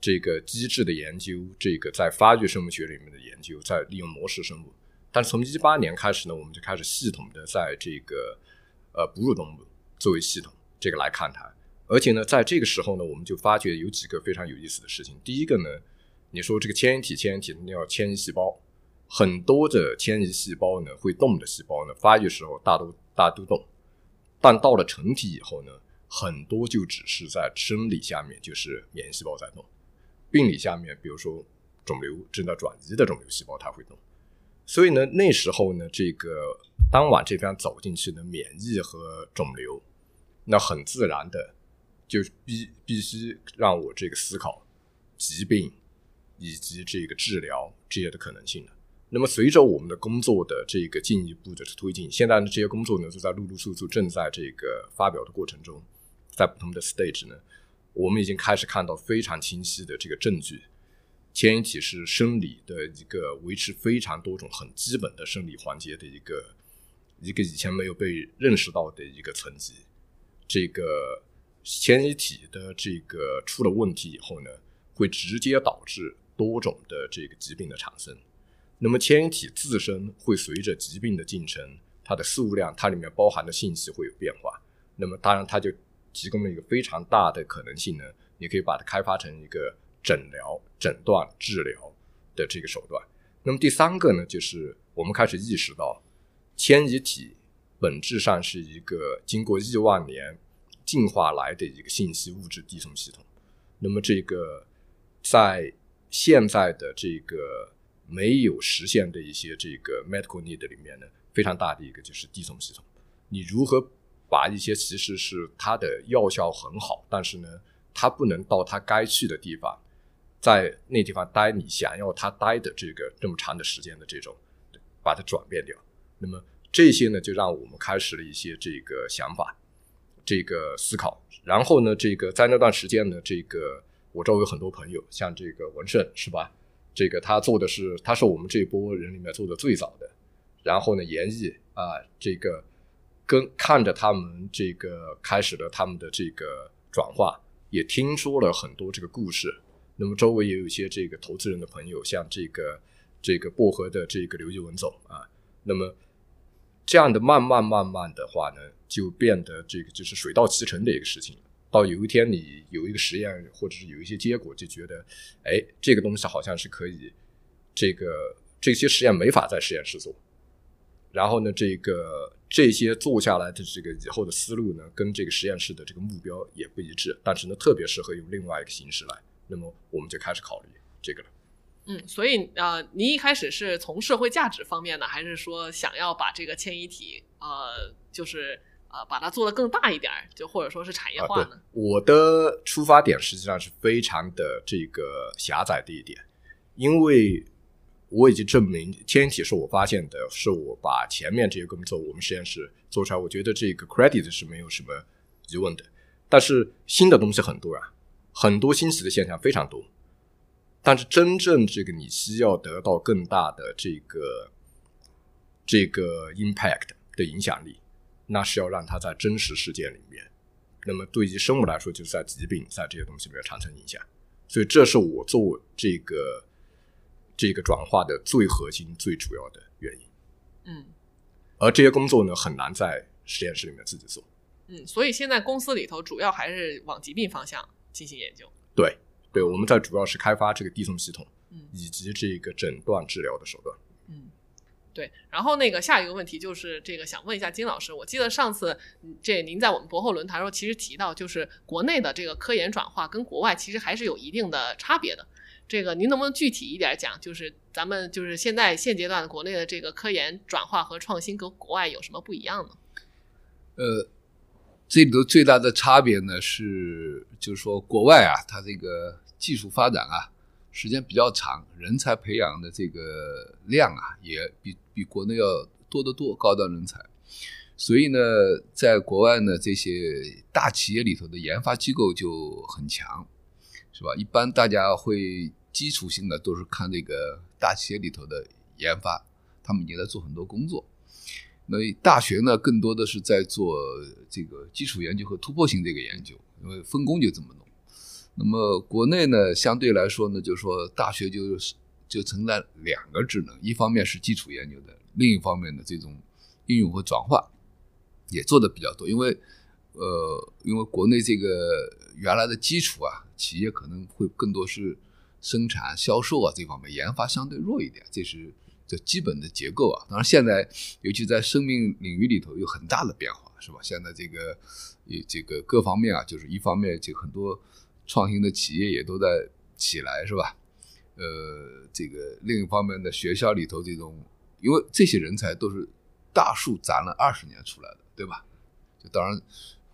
这个机制的研究，这个在发育生物学里面的研究，在利用模式生物。但是从一八年开始呢，我们就开始系统的在这个呃哺乳动物作为系统这个来看它，而且呢，在这个时候呢，我们就发觉有几个非常有意思的事情。第一个呢，你说这个迁移体，迁移体要迁移细胞，很多的迁移细胞呢，会动的细胞呢，发育时候大都大都动，但到了成体以后呢，很多就只是在生理下面就是免疫细胞在动，病理下面，比如说肿瘤正在转移的肿瘤细胞它会动。所以呢，那时候呢，这个当晚这边走进去的免疫和肿瘤，那很自然的。就必必须让我这个思考疾病以及这个治疗这些的可能性了。那么随着我们的工作的这个进一步的推进，现在呢这些工作呢都在陆陆续续正在这个发表的过程中，在不同的 stage 呢，我们已经开始看到非常清晰的这个证据。迁移体是生理的一个维持非常多种很基本的生理环节的一个一个以前没有被认识到的一个层级，这个。迁移体的这个出了问题以后呢，会直接导致多种的这个疾病的产生。那么迁移体自身会随着疾病的进程，它的数量，它里面包含的信息会有变化。那么当然，它就提供了一个非常大的可能性呢，你可以把它开发成一个诊疗、诊断、治疗的这个手段。那么第三个呢，就是我们开始意识到，迁移体本质上是一个经过亿万年。进化来的一个信息物质递送系统，那么这个在现在的这个没有实现的一些这个 medical need 里面呢，非常大的一个就是递送系统。你如何把一些其实是它的药效很好，但是呢，它不能到它该去的地方，在那地方待你想要它待的这个这么长的时间的这种，把它转变掉。那么这些呢，就让我们开始了一些这个想法。这个思考，然后呢，这个在那段时间呢，这个我周围很多朋友，像这个文胜是吧？这个他做的是，他是我们这一波人里面做的最早的。然后呢，严毅啊，这个跟看着他们这个开始了他们的这个转化，也听说了很多这个故事。那么周围也有一些这个投资人的朋友，像这个这个薄荷的这个刘继文总啊，那么。这样的慢慢慢慢的话呢，就变得这个就是水到渠成的一个事情。到有一天你有一个实验，或者是有一些结果，就觉得，哎，这个东西好像是可以，这个这些实验没法在实验室做。然后呢，这个这些做下来的这个以后的思路呢，跟这个实验室的这个目标也不一致。但是呢，特别适合用另外一个形式来。那么我们就开始考虑这个了。嗯，所以呃，您一开始是从社会价值方面呢，还是说想要把这个迁移体呃，就是呃，把它做得更大一点，就或者说是产业化呢？我的出发点实际上是非常的这个狭窄的一点，因为我已经证明迁移体是我发现的，是我把前面这些工作我们实验室做出来，我觉得这个 credit 是没有什么疑问的。但是新的东西很多啊，很多新奇的现象非常多。但是真正这个你需要得到更大的这个这个 impact 的影响力，那是要让它在真实事件里面。那么对于生物来说，就是在疾病在这些东西里面产生影响。所以这是我做这个这个转化的最核心、最主要的原因。嗯，而这些工作呢，很难在实验室里面自己做。嗯，所以现在公司里头主要还是往疾病方向进行研究。对。对，我们在主要是开发这个递送系统，嗯，以及这个诊断治疗的手段，嗯，对。然后那个下一个问题就是这个，想问一下金老师，我记得上次这您在我们博后论坛时候其实提到，就是国内的这个科研转化跟国外其实还是有一定的差别的。这个您能不能具体一点讲，就是咱们就是现在现阶段国内的这个科研转化和创新跟国外有什么不一样呢？呃。这里头最大的差别呢是，就是说国外啊，它这个技术发展啊，时间比较长，人才培养的这个量啊，也比比国内要多得多，高端人才。所以呢，在国外呢，这些大企业里头的研发机构就很强，是吧？一般大家会基础性的都是看这个大企业里头的研发，他们也在做很多工作。那大学呢，更多的是在做这个基础研究和突破性这个研究，因为分工就这么弄。那么国内呢，相对来说呢，就是说大学就是就承担两个职能，一方面是基础研究的，另一方面的这种应用和转化也做的比较多。因为呃，因为国内这个原来的基础啊，企业可能会更多是生产、销售啊这方面，研发相对弱一点，这是这基本的结构啊。当然，现在尤其在生命领域里头有很大的变化，是吧？现在这个这个各方面啊，就是一方面就很多创新的企业也都在起来，是吧？呃，这个另一方面呢学校里头这种，因为这些人才都是大树攒了二十年出来的，对吧？就当然。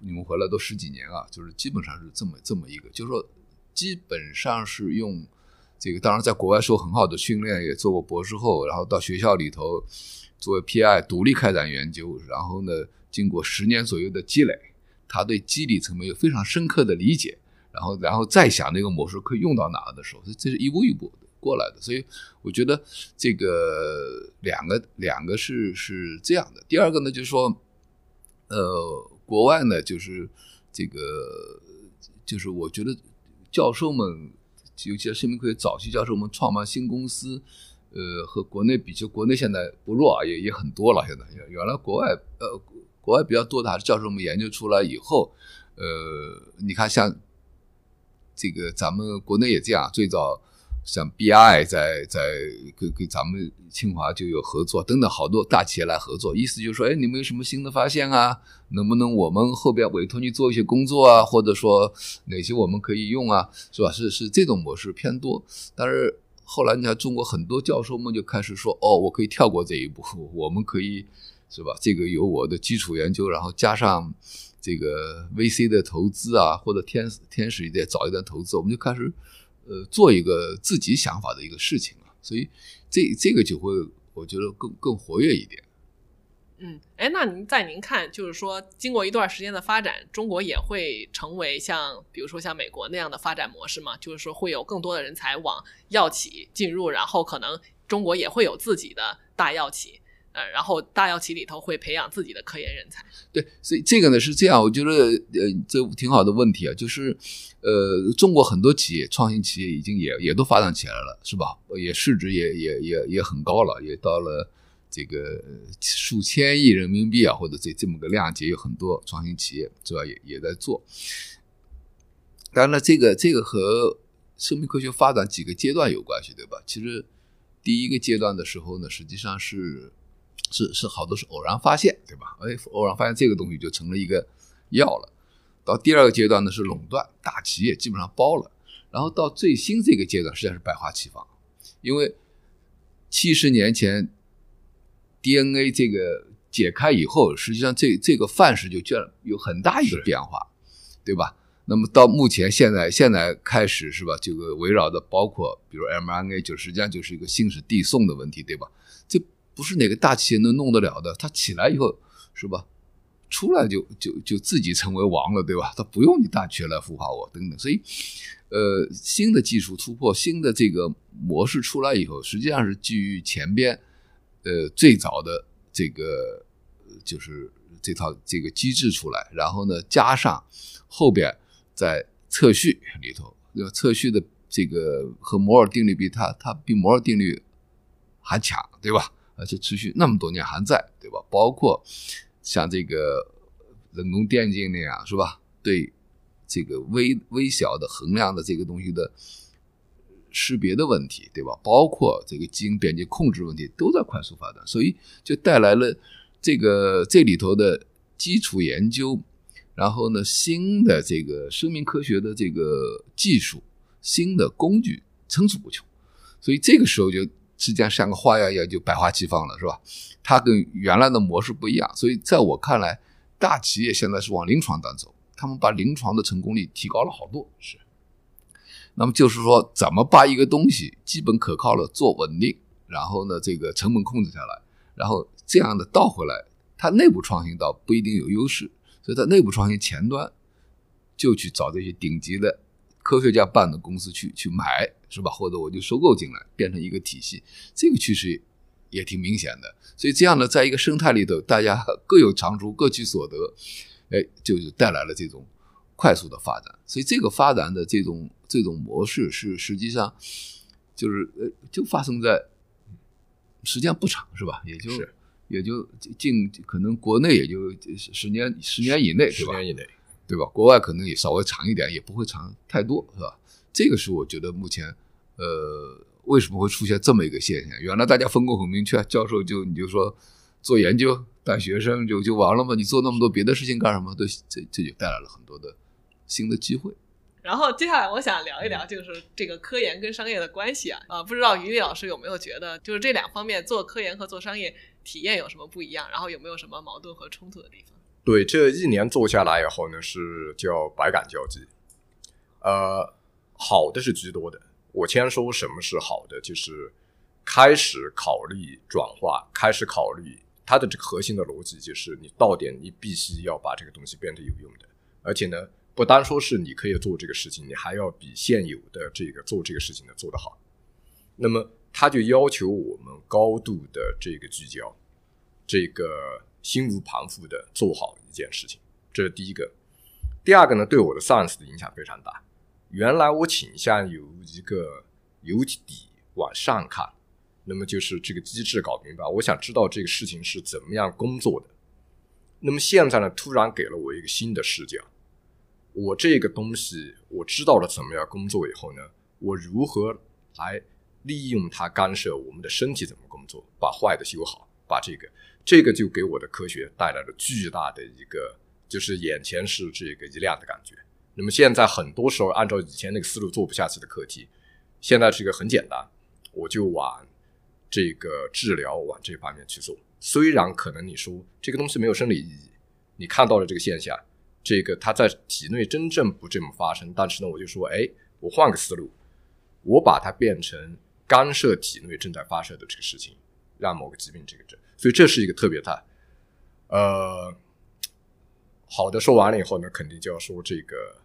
你们回来都十几年啊，就是基本上是这么这么一个，就是说基本上是用这个，当然在国外受很好的训练，也做过博士后，然后到学校里头作为 PI 独立开展研究，然后呢，经过十年左右的积累，他对机理层面有非常深刻的理解，然后然后再想那个模式可以用到哪的时候，这是一步一步过来的。所以我觉得这个两个两个是是这样的。第二个呢，就是说，呃。国外呢，就是这个，就是我觉得教授们，尤其是申明奎早期教授们创办新公司，呃，和国内比，就国内现在不弱啊，也也很多了。现在原原来国外，呃，国外比较多的还是教授们研究出来以后，呃，你看像这个咱们国内也这样，最早。像 BI 在在跟跟咱们清华就有合作，等等好多大企业来合作，意思就是说，哎，你们有什么新的发现啊？能不能我们后边委托你做一些工作啊？或者说哪些我们可以用啊？是吧？是是这种模式偏多。但是后来你看，中国很多教授们就开始说，哦，我可以跳过这一步，我们可以是吧？这个有我的基础研究，然后加上这个 VC 的投资啊，或者天天使一点早一点投资，我们就开始。呃，做一个自己想法的一个事情啊，所以这这个就会我觉得更更活跃一点。嗯，哎，那您在您看，就是说，经过一段时间的发展，中国也会成为像比如说像美国那样的发展模式吗？就是说，会有更多的人才往药企进入，然后可能中国也会有自己的大药企。呃，然后大药企里头会培养自己的科研人才。对，所以这个呢是这样，我觉得呃，这挺好的问题啊，就是呃，中国很多企业创新企业已经也也都发展起来了，是吧？也市值也也也也很高了，也到了这个数千亿人民币啊，或者这这么个量级，有很多创新企业主要也也在做。当然了，这个这个和生命科学发展几个阶段有关系，对吧？其实第一个阶段的时候呢，实际上是。是是，好多是偶然发现，对吧？哎，偶然发现这个东西就成了一个药了。到第二个阶段呢是垄断，大企业基本上包了。然后到最新这个阶段，实际上是百花齐放。因为七十年前 DNA 这个解开以后，实际上这这个范式就就有很大一个变化，对吧？那么到目前现在现在开始是吧？这个围绕的包括比如 mRNA，就实际上就是一个信使递送的问题，对吧？不是哪个大企业能弄得了的，它起来以后是吧？出来就就就自己成为王了，对吧？它不用你大企业来孵化我等等。所以，呃，新的技术突破，新的这个模式出来以后，实际上是基于前边呃最早的这个就是这套这个机制出来，然后呢加上后边在测序里头，测序的这个和摩尔定律比，它它比摩尔定律还强，对吧？而且持续那么多年还在，对吧？包括像这个人工电镜那样，是吧？对这个微微小的衡量的这个东西的识别的问题，对吧？包括这个基因编辑控制问题，都在快速发展，所以就带来了这个这里头的基础研究，然后呢，新的这个生命科学的这个技术、新的工具层出不穷，所以这个时候就。实际上像个花样一样就百花齐放了，是吧？它跟原来的模式不一样，所以在我看来，大企业现在是往临床端走，他们把临床的成功率提高了好多。是，那么就是说，怎么把一个东西基本可靠的做稳定，然后呢，这个成本控制下来，然后这样的倒回来，它内部创新倒不一定有优势，所以在内部创新前端就去找这些顶级的。科学家办的公司去去买是吧？或者我就收购进来，变成一个体系，这个趋势也挺明显的。所以这样呢，在一个生态里头，大家 [laughs] 各有长处，各取所得，哎，就是带来了这种快速的发展。所以这个发展的这种这种模式是实际上就是呃，就发生在时间不长是吧？也就也就近可能国内也就十年十年以内是，吧？十年以内，对吧？国外可能也稍微长一点，也不会长太多，是吧？这个是我觉得目前呃为什么会出现这么一个现象？原来大家分工很明确，教授就你就说做研究带学生就就完了吗？你做那么多别的事情干什么？对，这这就带来了很多的新的机会。然后接下来我想聊一聊，就是这个科研跟商业的关系啊啊，不知道于丽老师有没有觉得，就是这两方面做科研和做商业体验有什么不一样？然后有没有什么矛盾和冲突的地方？对，这一年做下来以后呢，是叫百感交集。呃，好的是居多的。我先说什么是好的，就是开始考虑转化，开始考虑它的这个核心的逻辑，就是你到点你必须要把这个东西变得有用的，而且呢。不单说是你可以做这个事情，你还要比现有的这个做这个事情的做得好。那么他就要求我们高度的这个聚焦，这个心无旁骛的做好一件事情，这是第一个。第二个呢，对我的 science 的影响非常大。原来我倾向有一个由底往上看，那么就是这个机制搞明白，我想知道这个事情是怎么样工作的。那么现在呢，突然给了我一个新的视角。我这个东西我知道了怎么样工作以后呢，我如何来利用它干涉我们的身体怎么工作，把坏的修好，把这个这个就给我的科学带来了巨大的一个，就是眼前是这个一亮的感觉。那么现在很多时候按照以前那个思路做不下去的课题，现在这个很简单，我就往这个治疗往这方面去做。虽然可能你说这个东西没有生理意义，你看到了这个现象。这个它在体内真正不这么发生，但是呢，我就说，哎，我换个思路，我把它变成干涉体内正在发生的这个事情，让某个疾病这个症，所以这是一个特别大。呃，好的，说完了以后呢，肯定就要说这个，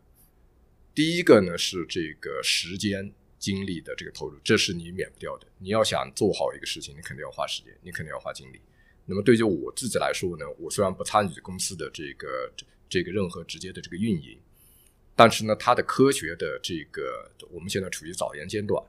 第一个呢是这个时间精力的这个投入，这是你免不掉的。你要想做好一个事情，你肯定要花时间，你肯定要花精力。那么对于我自己来说呢，我虽然不参与公司的这个。这个任何直接的这个运营，但是呢，它的科学的这个，我们现在处于早研阶段，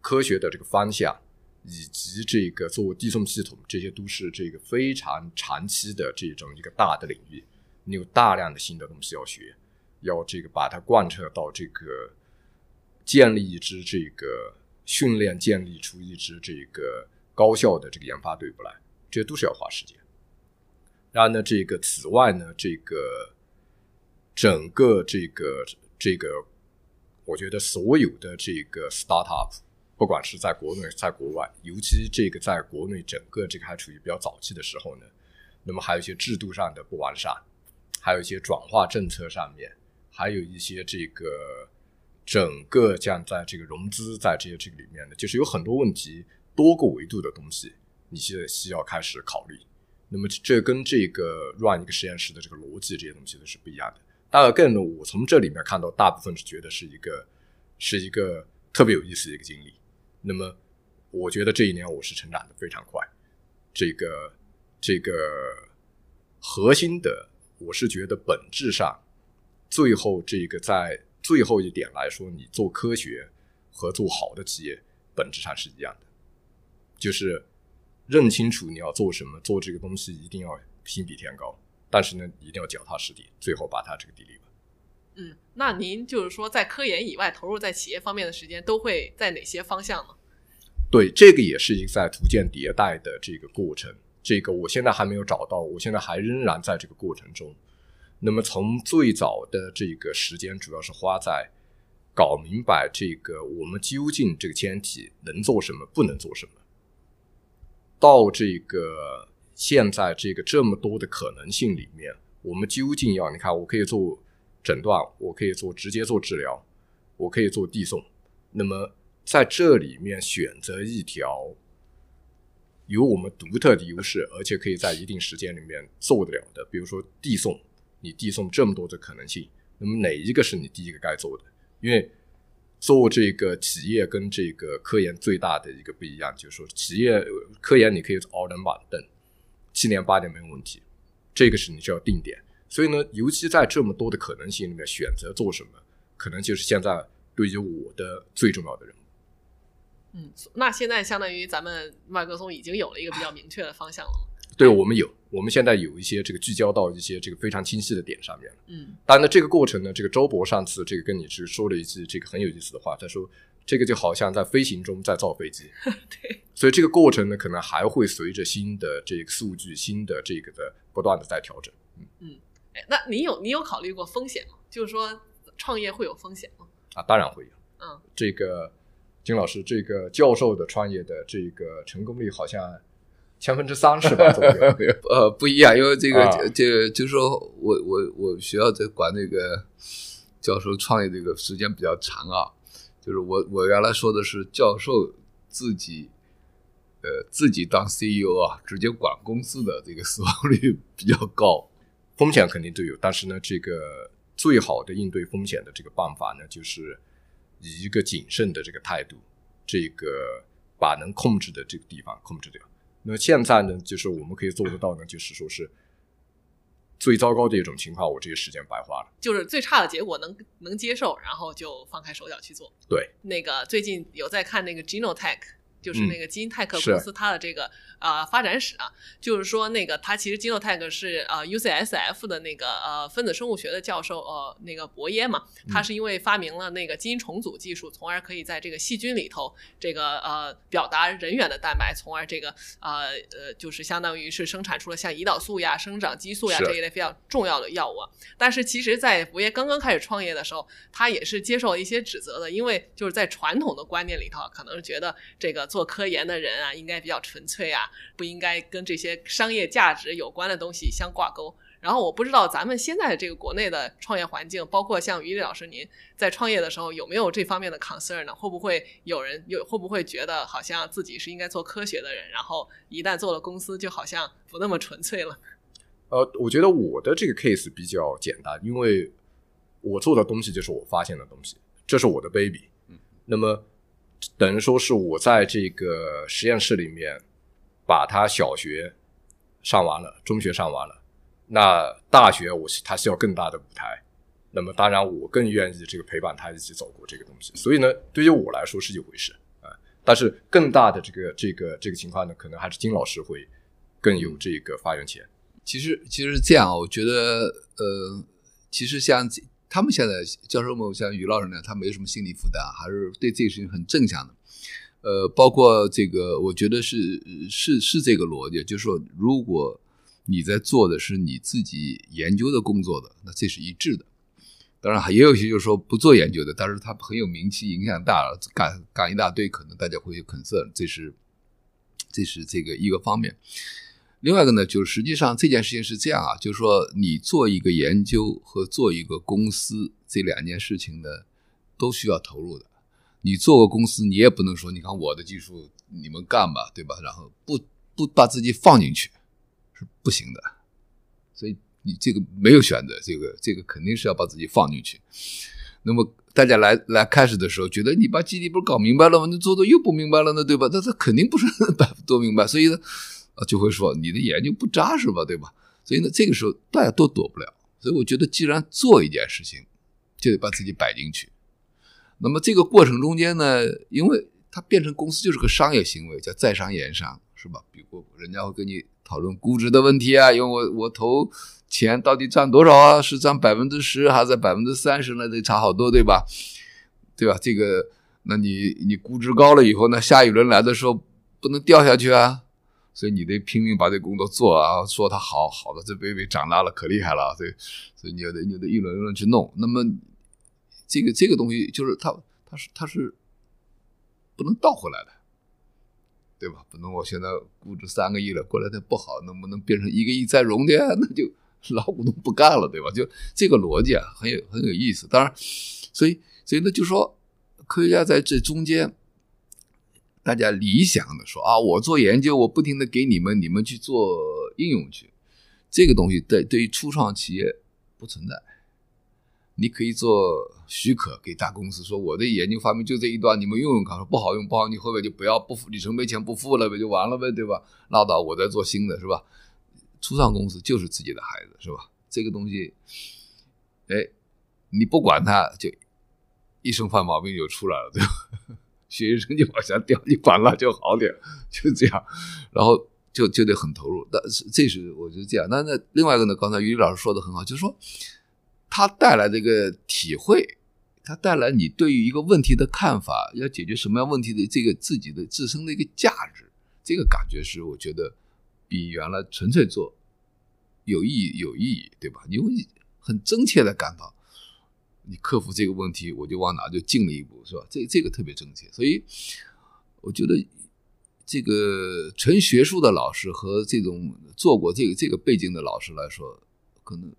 科学的这个方向以及这个做递送系统，这些都是这个非常长期的这种一个大的领域，你有大量的新的东西要学，要这个把它贯彻到这个建立一支这个训练，建立出一支这个高效的这个研发队伍来，这些都是要花时间。然后呢，这个此外呢，这个。整个这个这个，我觉得所有的这个 startup，不管是在国内在国外，尤其这个在国内整个这个还处于比较早期的时候呢，那么还有一些制度上的不完善，还有一些转化政策上面，还有一些这个整个像在这个融资在这些这个里面呢，就是有很多问题，多个维度的东西，你现在需要开始考虑。那么这跟这个 run 一个实验室的这个逻辑这些东西都是不一样的。当然，更我从这里面看到，大部分是觉得是一个是一个特别有意思的一个经历。那么，我觉得这一年我是成长的非常快。这个这个核心的，我是觉得本质上，最后这个在最后一点来说，你做科学和做好的企业本质上是一样的，就是认清楚你要做什么，做这个东西一定要心比天高。但是呢，一定要脚踏实地，最后把它这个砥砺了。嗯，那您就是说，在科研以外投入在企业方面的时间，都会在哪些方向呢？对，这个也是一个在逐渐迭代的这个过程。这个我现在还没有找到，我现在还仍然在这个过程中。那么从最早的这个时间，主要是花在搞明白这个我们究竟这个天体能做什么，不能做什么，到这个。现在这个这么多的可能性里面，我们究竟要？你看，我可以做诊断，我可以做直接做治疗，我可以做递送。那么在这里面选择一条有我们独特的优势，而且可以在一定时间里面做得了的，比如说递送，你递送这么多的可能性，那么哪一个是你第一个该做的？因为做这个企业跟这个科研最大的一个不一样，就是说企业科研你可以熬人板凳。七年八年没有问题，这个是你需要定点。所以呢，尤其在这么多的可能性里面，选择做什么，可能就是现在对于我的最重要的任务。嗯，那现在相当于咱们麦克松已经有了一个比较明确的方向了。对我们有，我们现在有一些这个聚焦到一些这个非常清晰的点上面。嗯当然呢，这个过程呢，这个周博上次这个跟你是说了一句这个很有意思的话，他说这个就好像在飞行中在造飞机，[laughs] 对，所以这个过程呢，可能还会随着新的这个数据、新的这个的不断的在调整。哎，那你有你有考虑过风险吗？就是说创业会有风险吗？啊，当然会有。嗯，这个金老师，这个教授的创业的这个成功率好像千分之三是吧？左右 [laughs] 呃，不一样，因为这个、啊这个就是说我我我学校在管那个教授创业这个时间比较长啊，就是我我原来说的是教授自己呃自己当 CEO 啊，直接管公司的这个死亡率比较高。风险肯定都有，但是呢，这个最好的应对风险的这个办法呢，就是以一个谨慎的这个态度，这个把能控制的这个地方控制掉。那现在呢，就是我们可以做得到呢，就是说是最糟糕的一种情况，我这个时间白花了。就是最差的结果能能接受，然后就放开手脚去做。对，那个最近有在看那个 Genotech，就是嗯那个基因泰克公司它的这个呃发展史啊，就是说那个它其实 Genotech 是呃 UCSF 的那个呃分子生物学的教授呃那个博耶嘛，嗯他是因为发明了那个基因重组技术，从而可以在这个细菌里头这个呃表达人源的蛋白，从而这个呃呃就是相当于是生产出了像胰岛素呀、生长激素呀这一类非常重要的药物啊。但是其实，在博耶刚刚开始创业的时候，他也是接受了一些指责的，因为就是在传统的观念里头，可能是觉得这个做科研的人啊，应该比较纯粹啊，不应该跟这些商业价值有关的东西相挂钩。然后我不知道咱们现在的这个国内的创业环境，包括像于丽老师您在创业的时候有没有这方面的 concern 呢？会不会有人有会不会觉得好像自己是应该做科学的人，然后一旦做了公司，就好像不那么纯粹了？呃，我觉得我的这个 case 比较简单，因为我做的东西就是我发现的东西，这是我的 baby。嗯，那么等于说是我在这个实验室里面把他小学上完了，中学上完了，那大学我他需要更大的舞台。那么当然，我更愿意这个陪伴他一起走过这个东西。所以呢，对于我来说是一回事啊、但是更大的这个这个这个情况呢，可能还是金老师会更有这个发言权。其实其实是这样，我觉得呃，其实像他们现在教授们像于老师呢，他没有什么心理负担，还是对这个事情很正向的。呃，包括这个，我觉得是是是这个逻辑，就是说，如果你在做的是你自己研究的工作的，那这是一致的。当然，也有些就是说不做研究的，但是他很有名气，影响大了，干干一大堆，可能大家会有 concern，这是这是这个一个方面。另外一个呢，就是实际上这件事情是这样啊，就是说你做一个研究和做一个公司这两件事情呢，都需要投入的。你做个公司，你也不能说，你看我的技术你们干吧，对吧？然后不不把自己放进去是不行的。所以你这个没有选择，这个这个肯定是要把自己放进去。那么大家来来开始的时候，觉得你把基地不是搞明白了吗？那做的又不明白了呢，对吧？那这肯定不是 [laughs] 百分多明白，所以呢，就会说你的研究不扎实吧，对吧？所以呢，这个时候大家都躲不了。所以我觉得，既然做一件事情，就得把自己摆进去。那么这个过程中间呢，因为它变成公司就是个商业行为，叫在商言商，是吧？比如人家会跟你讨论估值的问题啊，因为我我投钱到底占多少啊？是占百分之十还是百分之三十呢？得差好多，对吧？对吧？这个，那你你估值高了以后呢，下一轮来的时候不能掉下去啊，所以你得拼命把这工作做啊，说它好好的，这 baby 长大了可厉害了，所以所以你就得你就得一轮一轮去弄。那么这个这个东西就是它它是它是不能倒回来的。对吧？不能我现在估值三个亿了，过来的不好，能不能变成一个亿再融的？[laughs] 那就 [laughs] 老股东不干了，对吧？就这个逻辑啊，很有很有意思。当然，所以所以呢，就说科学家在这中间，大家理想的说啊，我做研究，我不停的给你们，你们去做应用去，这个东西对对于初创企业不存在。你可以做许可给大公司说，我的研究发明就这一段，你们用用看，说不好用不好，你后面就不要不付里程碑钱不付了呗，就完了呗，对吧？拉倒，我再做新的，是吧？初创公司就是自己的孩子，是吧？这个东西，哎，你不管它，就一生犯毛病就出来了，对吧？学习成绩往下掉，你管了就好点，就这样。然后就就得很投入。但是这是我觉得这样。那那另外一个呢，刚才于老师说的很好，就是说他带来这个体会，他带来你对于一个问题的看法，要解决什么样问题的这个自己的自身的一个价值，这个感觉是我觉得比原来纯粹做有意义有意义，对吧？你会很真切的感到。你克服这个问题，我就往哪就进了一步，是吧？这这个特别正确，所以我觉得这个纯学术的老师和这种做过这个这个背景的老师来说，可能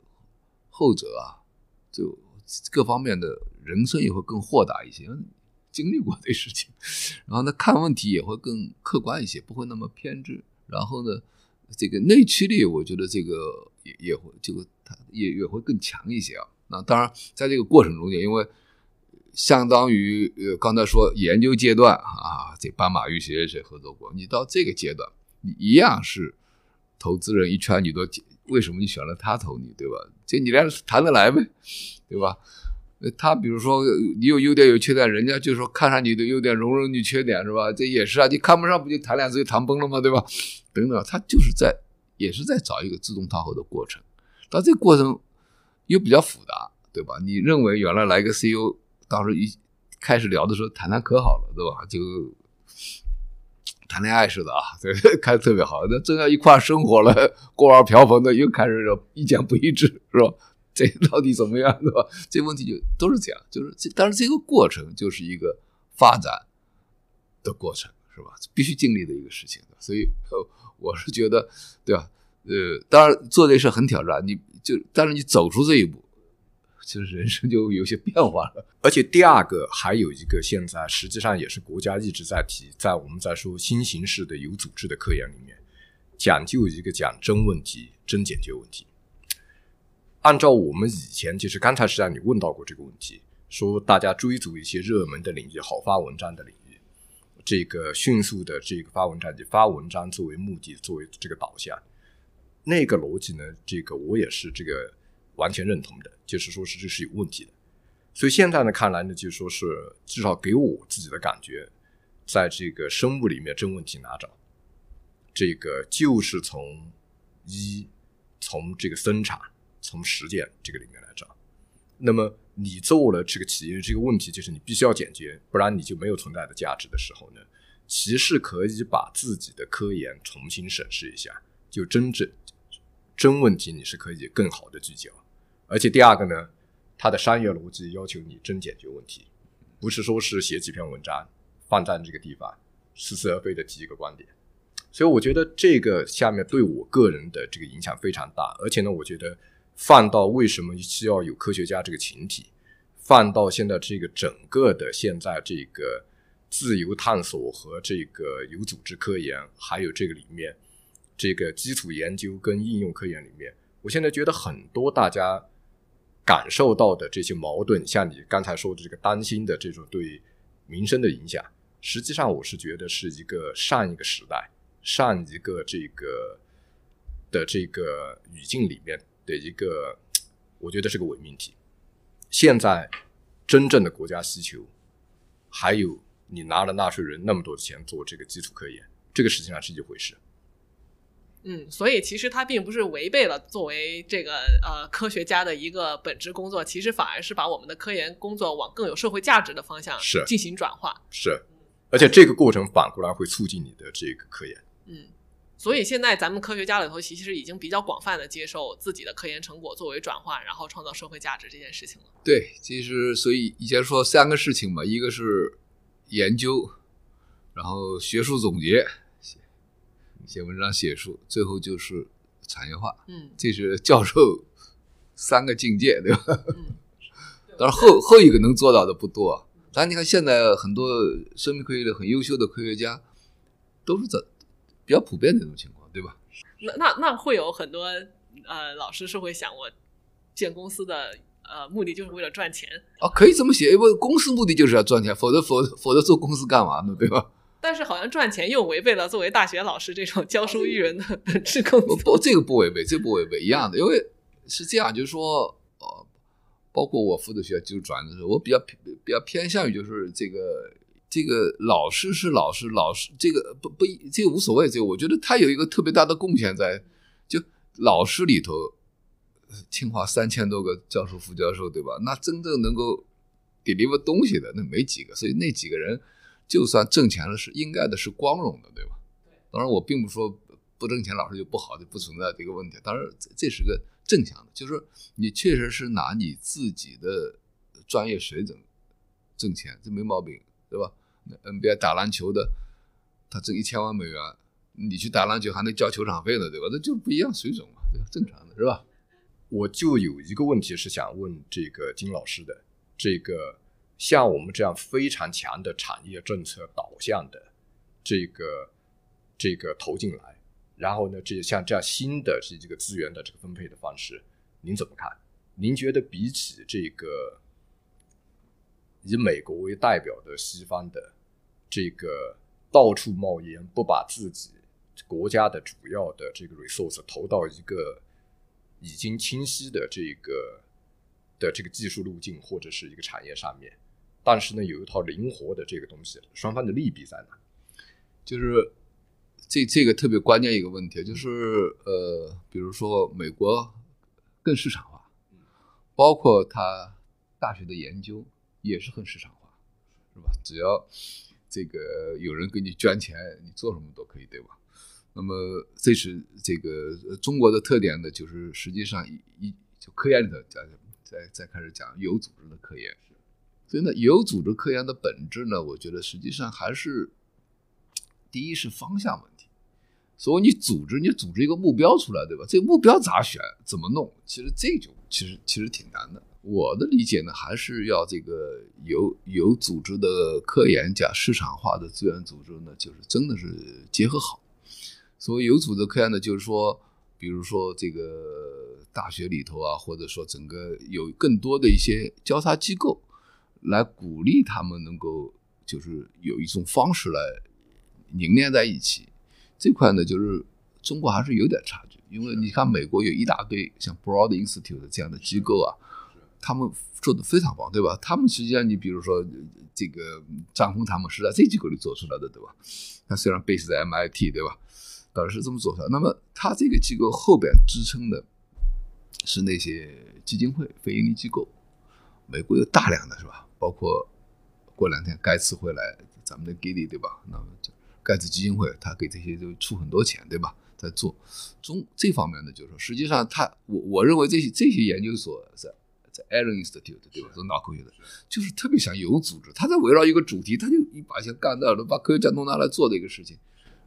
后者啊，就各方面的人生也会更豁达一些，经历过这事情，然后呢，看问题也会更客观一些，不会那么偏执。然后呢，这个内驱力，我觉得这个也也会这个他也也会更强一些啊。那当然，在这个过程中间，因为相当于呃刚才说研究阶段啊，这斑马与谁谁谁合作过，你到这个阶段，你一样是投资人一圈，你都为什么你选了他投你，对吧？这你俩谈得来呗，对吧？他比如说你有优点有缺点，人家就说看上你的优点，容忍你缺点，是吧？这也是啊，你看不上不就谈两次就谈崩了吗？对吧？等等，他就是在也是在找一个自动套合的过程，到这个过程。又比较复杂，对吧？你认为原来来个 CEO，当时一开始聊的时候谈谈可好了，对吧？就谈恋爱似的啊，[laughs] 对，开特别好。那正要一块生活了，锅碗瓢盆的又开始意见不一致，是吧？这到底怎么样，对吧？这问题就都是这样，就是这，但是这个过程就是一个发展的过程，是吧？必须经历的一个事情。所以 [laughs] 我是觉得，对吧？呃，当然做这事很挑战，你。就，但是你走出这一步，其实人生就有些变化了。而且第二个还有一个，现在实际上也是国家一直在提，在我们在说新形式的有组织的科研里面，讲究一个讲真问题、真解决问题。按照我们以前，就是刚才实际上你问到过这个问题，说大家追逐一些热门的领域、好发文章的领域，这个迅速的这个发文章，以发文章作为目的、作为这个导向。那个逻辑呢？这个我也是这个完全认同的，就是说是这是有问题的。所以现在呢，看来呢，就说是至少给我自己的感觉，在这个生物里面真问题哪找？这个就是从一从这个生产、从实践这个里面来找。那么你做了这个企业这个问题，就是你必须要解决，不然你就没有存在的价值的时候呢，其实可以把自己的科研重新审视一下，就真正。真问题你是可以更好的聚焦，而且第二个呢，它的商业逻辑要求你真解决问题，不是说是写几篇文章放在这个地方似是而非的提一个观点。所以我觉得这个下面对我个人的这个影响非常大，而且呢，我觉得放到为什么需要有科学家这个群体，放到现在这个整个的现在这个自由探索和这个有组织科研，还有这个里面。这个基础研究跟应用科研里面，我现在觉得很多大家感受到的这些矛盾，像你刚才说的这个担心的这种对民生的影响，实际上我是觉得是一个上一个时代、上一个这个的这个语境里面的一个，我觉得是个伪命题。现在真正的国家需求，还有你拿了纳税人那么多钱做这个基础科研，这个实际上是一回事。嗯，所以其实它并不是违背了作为这个呃科学家的一个本职工作，其实反而是把我们的科研工作往更有社会价值的方向是进行转化。是，而且这个过程反过来会促进你的这个科研。嗯，所以现在咱们科学家里头其实已经比较广泛的接受自己的科研成果作为转化，然后创造社会价值这件事情了。对，其实所以以前说三个事情嘛，一个是研究，然后学术总结。写文章、写书，最后就是产业化。嗯，这是教授三个境界，对吧？嗯，[laughs] 当然后后一个能做到的不多。但你看现在很多生命科学的很优秀的科学家，都是这比较普遍的这种情况，对吧？那那那会有很多呃老师是会想，我建公司的呃目的就是为了赚钱啊？可以这么写，因为公司目的就是要赚钱，否则否否则做公司干嘛呢？对吧？但是好像赚钱又违背了作为大学老师这种教书育人的本质工作。不，这个不违背，这不违背，一样的。因为是这样，就是说，呃，包括我负责学校就转的时候，我比较比较偏向于就是这个这个老师是老师，老师这个不不这个无所谓，这个我觉得他有一个特别大的贡献在，就老师里头，清华三千多个教授副教授，对吧？那真正能够 deliver 东西的那没几个，所以那几个人就算挣钱了是应该的，是光荣的，对吧？当然我并不说不挣钱老师就不好，就不存在这个问题。当然这是个正向的，就是你确实是拿你自己的专业水准挣钱，这没毛病，对吧？那 NBA 打篮球的，他挣一千万美元，你去打篮球还能交球场费呢，对吧？那就不一样水准嘛，对吧？正常的是吧？我就有一个问题是想问这个金老师的，这个像我们这样非常强的产业政策导向的这个这个投进来，然后呢，这像这样新的这这个资源的这个分配的方式，您怎么看？您觉得比起这个以美国为代表的西方的这个到处冒烟，不把自己国家的主要的这个 resource 投到一个已经清晰的这个的这个技术路径或者是一个产业上面，但是呢，有一套灵活的这个东西，双方的利弊在哪？就是这这个特别关键一个问题，就是呃，比如说美国更市场化，包括它大学的研究也是很市场化，是吧？只要这个有人给你捐钱，你做什么都可以，对吧？那么这是这个中国的特点呢，就是实际上一一就科研里头讲，再再开始讲有组织的科研，所以呢，有组织科研的本质呢，我觉得实际上还是第一是方向问题。所以你组织，你组织一个目标出来，对吧？这个目标咋选，怎么弄？其实这就其实其实挺难的。我的理解呢，还是要这个有有组织的科研加市场化的资源组织呢，就是真的是结合好。所谓有组织科研呢，就是说，比如说这个大学里头啊，或者说整个有更多的一些交叉机构，来鼓励他们能够就是有一种方式来凝练在一起。这块呢，就是中国还是有点差距，因为你看美国有一大堆像 Broad Institute 这样的机构啊，他们做的非常棒，对吧？他们实际上，你比如说这个张峰他们是在这机构里做出来的，对吧？他虽然 base 在 MIT，对吧？当然是这么做出来。那么他这个机构后边支撑的是那些基金会、非盈利机构，美国有大量的是吧？包括过两天盖茨会来咱们的 Giddy，对吧？那么就盖茨基金会，他给这些就出很多钱，对吧？在做中这方面的，就是说，实际上他我我认为这些这些研究所在在 Allen Institute 对吧？都脑科学的，就是特别想有组织，他在围绕一个主题，他就一把钱干掉了，把科学家都拿来做的一个事情，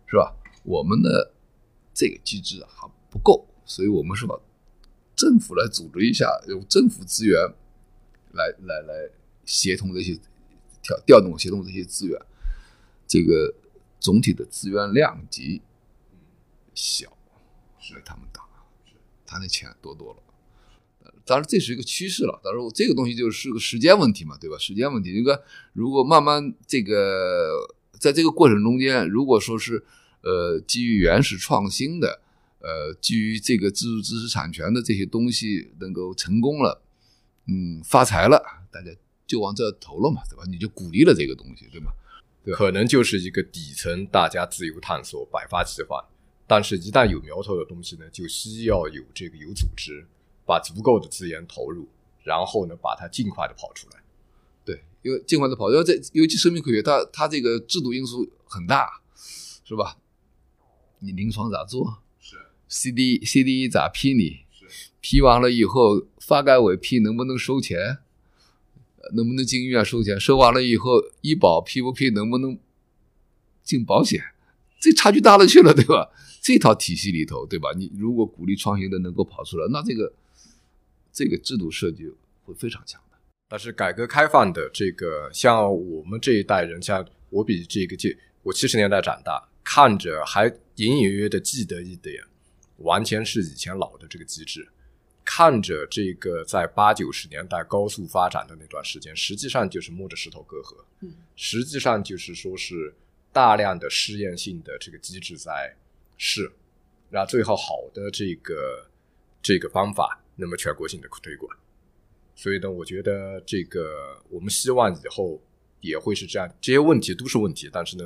是吧？我们的这个机制还不够，所以我们是把政府来组织一下，用政府资源来来来协同这些调调动协同这些资源，这个总体的资源量级小，所以他们大，他那钱多多了。当然，这是一个趋势了。当然，这个东西就是个时间问题嘛，对吧？时间问题，这个如果慢慢这个在这个过程中间，如果说是呃基于原始创新的，呃基于这个自主知识产权的这些东西能够成功了，嗯，发财了，大家就往这投了嘛，对吧？你就鼓励了这个东西，对吧？对吧可能就是一个底层大家自由探索、百花齐放，但是一旦有苗头的东西呢，就需要有这个有组织，把足够的资源投入，然后呢，把它尽快的跑出来。对，因为尽快的跑，因为这尤其生命科学，它它这个制度因素很大，是吧？你临床咋做？是 CD CDE 咋批你？是批完了以后，发改委批能不能收钱？能不能进医院收钱？收完了以后，医保批不批？能不能进保险？这差距大了去了，对吧？这套体系里头，对吧？你如果鼓励创新的能够跑出来，那这个这个制度设计会非常强的。但是改革开放的这个，像我们这一代人，像我比这个这我七十年代长大，看着还隐隐约约的记得一点，完全是以前老的这个机制。看着这个在八九十年代高速发展的那段时间，实际上就是摸着石头过河，嗯，实际上就是说是大量的试验性的这个机制在试，然后最后好的这个这个方法，那么全国性的推广。所以呢，我觉得这个我们希望以后也会是这样，这些问题都是问题，但是呢，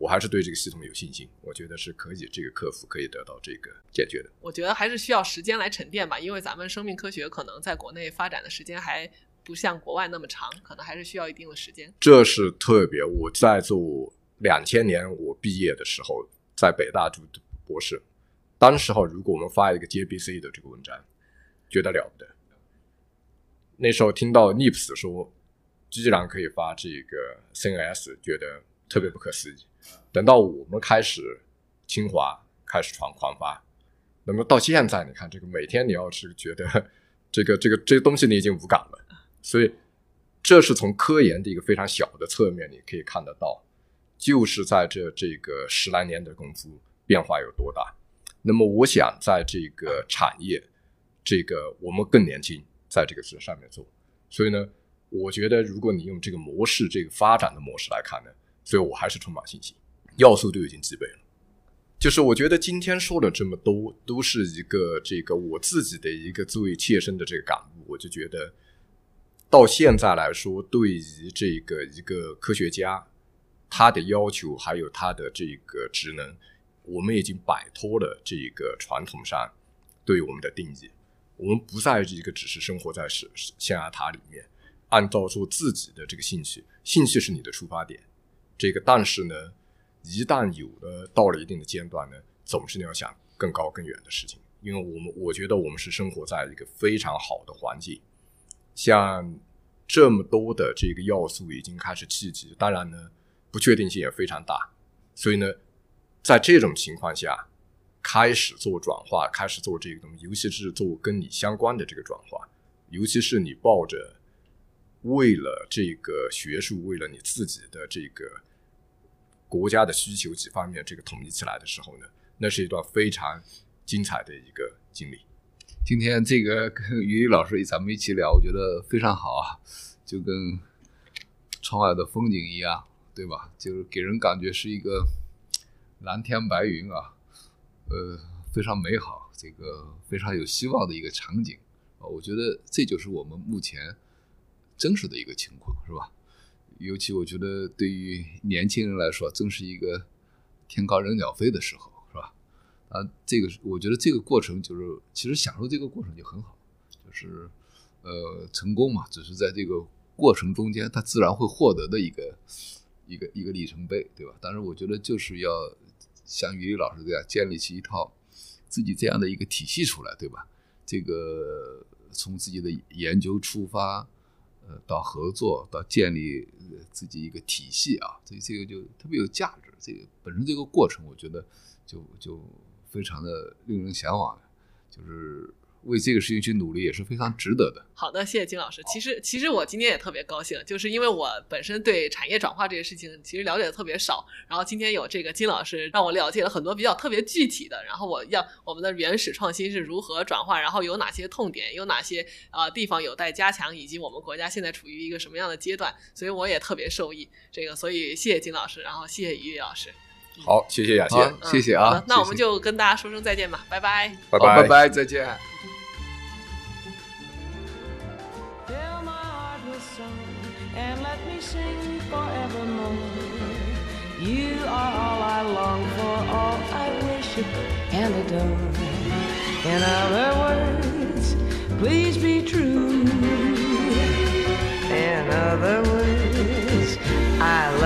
我还是对这个系统有信心，我觉得是可以这个克服，可以得到这个解决的。我觉得还是需要时间来沉淀吧，因为咱们生命科学可能在国内发展的时间还不像国外那么长，可能还是需要一定的时间。这是特别，我在做两千年我毕业的时候，在北大读博士，当时候如果我们发一个 JBC 的这个文章，觉得了不得。那时候听到 NIPS 说。居然可以发这个 CNS，觉得特别不可思议。等到我们开始清华开始传狂发，那么到现在，你看这个每天你要是觉得这个这个这些东西你已经无感了，所以这是从科研的一个非常小的侧面，你可以看得到，就是在这这个十来年的功夫变化有多大。那么我想在这个产业，这个我们更年轻，在这个事上面做，所以呢。我觉得，如果你用这个模式、这个发展的模式来看呢，所以我还是充满信心，要素都已经具备了。就是我觉得今天说了这么多，都是一个这个我自己的一个最切身的这个感悟。我就觉得，到现在来说，对于这个一个科学家，他的要求还有他的这个职能，我们已经摆脱了这个传统上对我们的定义。我们不再是一个只是生活在是象牙塔里面。按照说自己的这个兴趣，兴趣是你的出发点，这个但是呢，一旦有了到了一定的阶段呢，总是你要想更高更远的事情，因为我们我觉得我们是生活在一个非常好的环境，像这么多的这个要素已经开始聚集，当然呢，不确定性也非常大，所以呢，在这种情况下，开始做转化，开始做这个东西，尤其是做跟你相关的这个转化，尤其是你抱着。为了这个学术，为了你自己的这个国家的需求几方面，这个统一起来的时候呢，那是一段非常精彩的一个经历。今天这个跟于老师咱们一起聊，我觉得非常好啊，就跟窗外的风景一样，对吧？就是给人感觉是一个蓝天白云啊，呃，非常美好，这个非常有希望的一个场景啊。我觉得这就是我们目前。真实的一个情况是吧？尤其我觉得对于年轻人来说，正是一个天高任鸟飞的时候，是吧？啊，这个我觉得这个过程就是，其实享受这个过程就很好，就是呃，成功嘛，只是在这个过程中间，他自然会获得的一个一个一个里程碑，对吧？但是我觉得就是要像于老师这样建立起一套自己这样的一个体系出来，对吧？这个从自己的研究出发。到合作，到建立自己一个体系啊，所以这个就特别有价值。这个本身这个过程，我觉得就就非常的令人向往，就是。为这个事情去努力也是非常值得的。好的，谢谢金老师。其实，其实我今天也特别高兴，就是因为我本身对产业转化这个事情其实了解的特别少，然后今天有这个金老师让我了解了很多比较特别具体的。然后我要我们的原始创新是如何转化，然后有哪些痛点，有哪些呃地方有待加强，以及我们国家现在处于一个什么样的阶段，所以我也特别受益。这个，所以谢谢金老师，然后谢谢于老师。好，谢谢雅欣，谢谢啊。那我们就跟大家说声再见吧，拜拜，拜拜，拜拜，再见。You are all I long for, all I worship and adore. Please be true. In otherwise i'll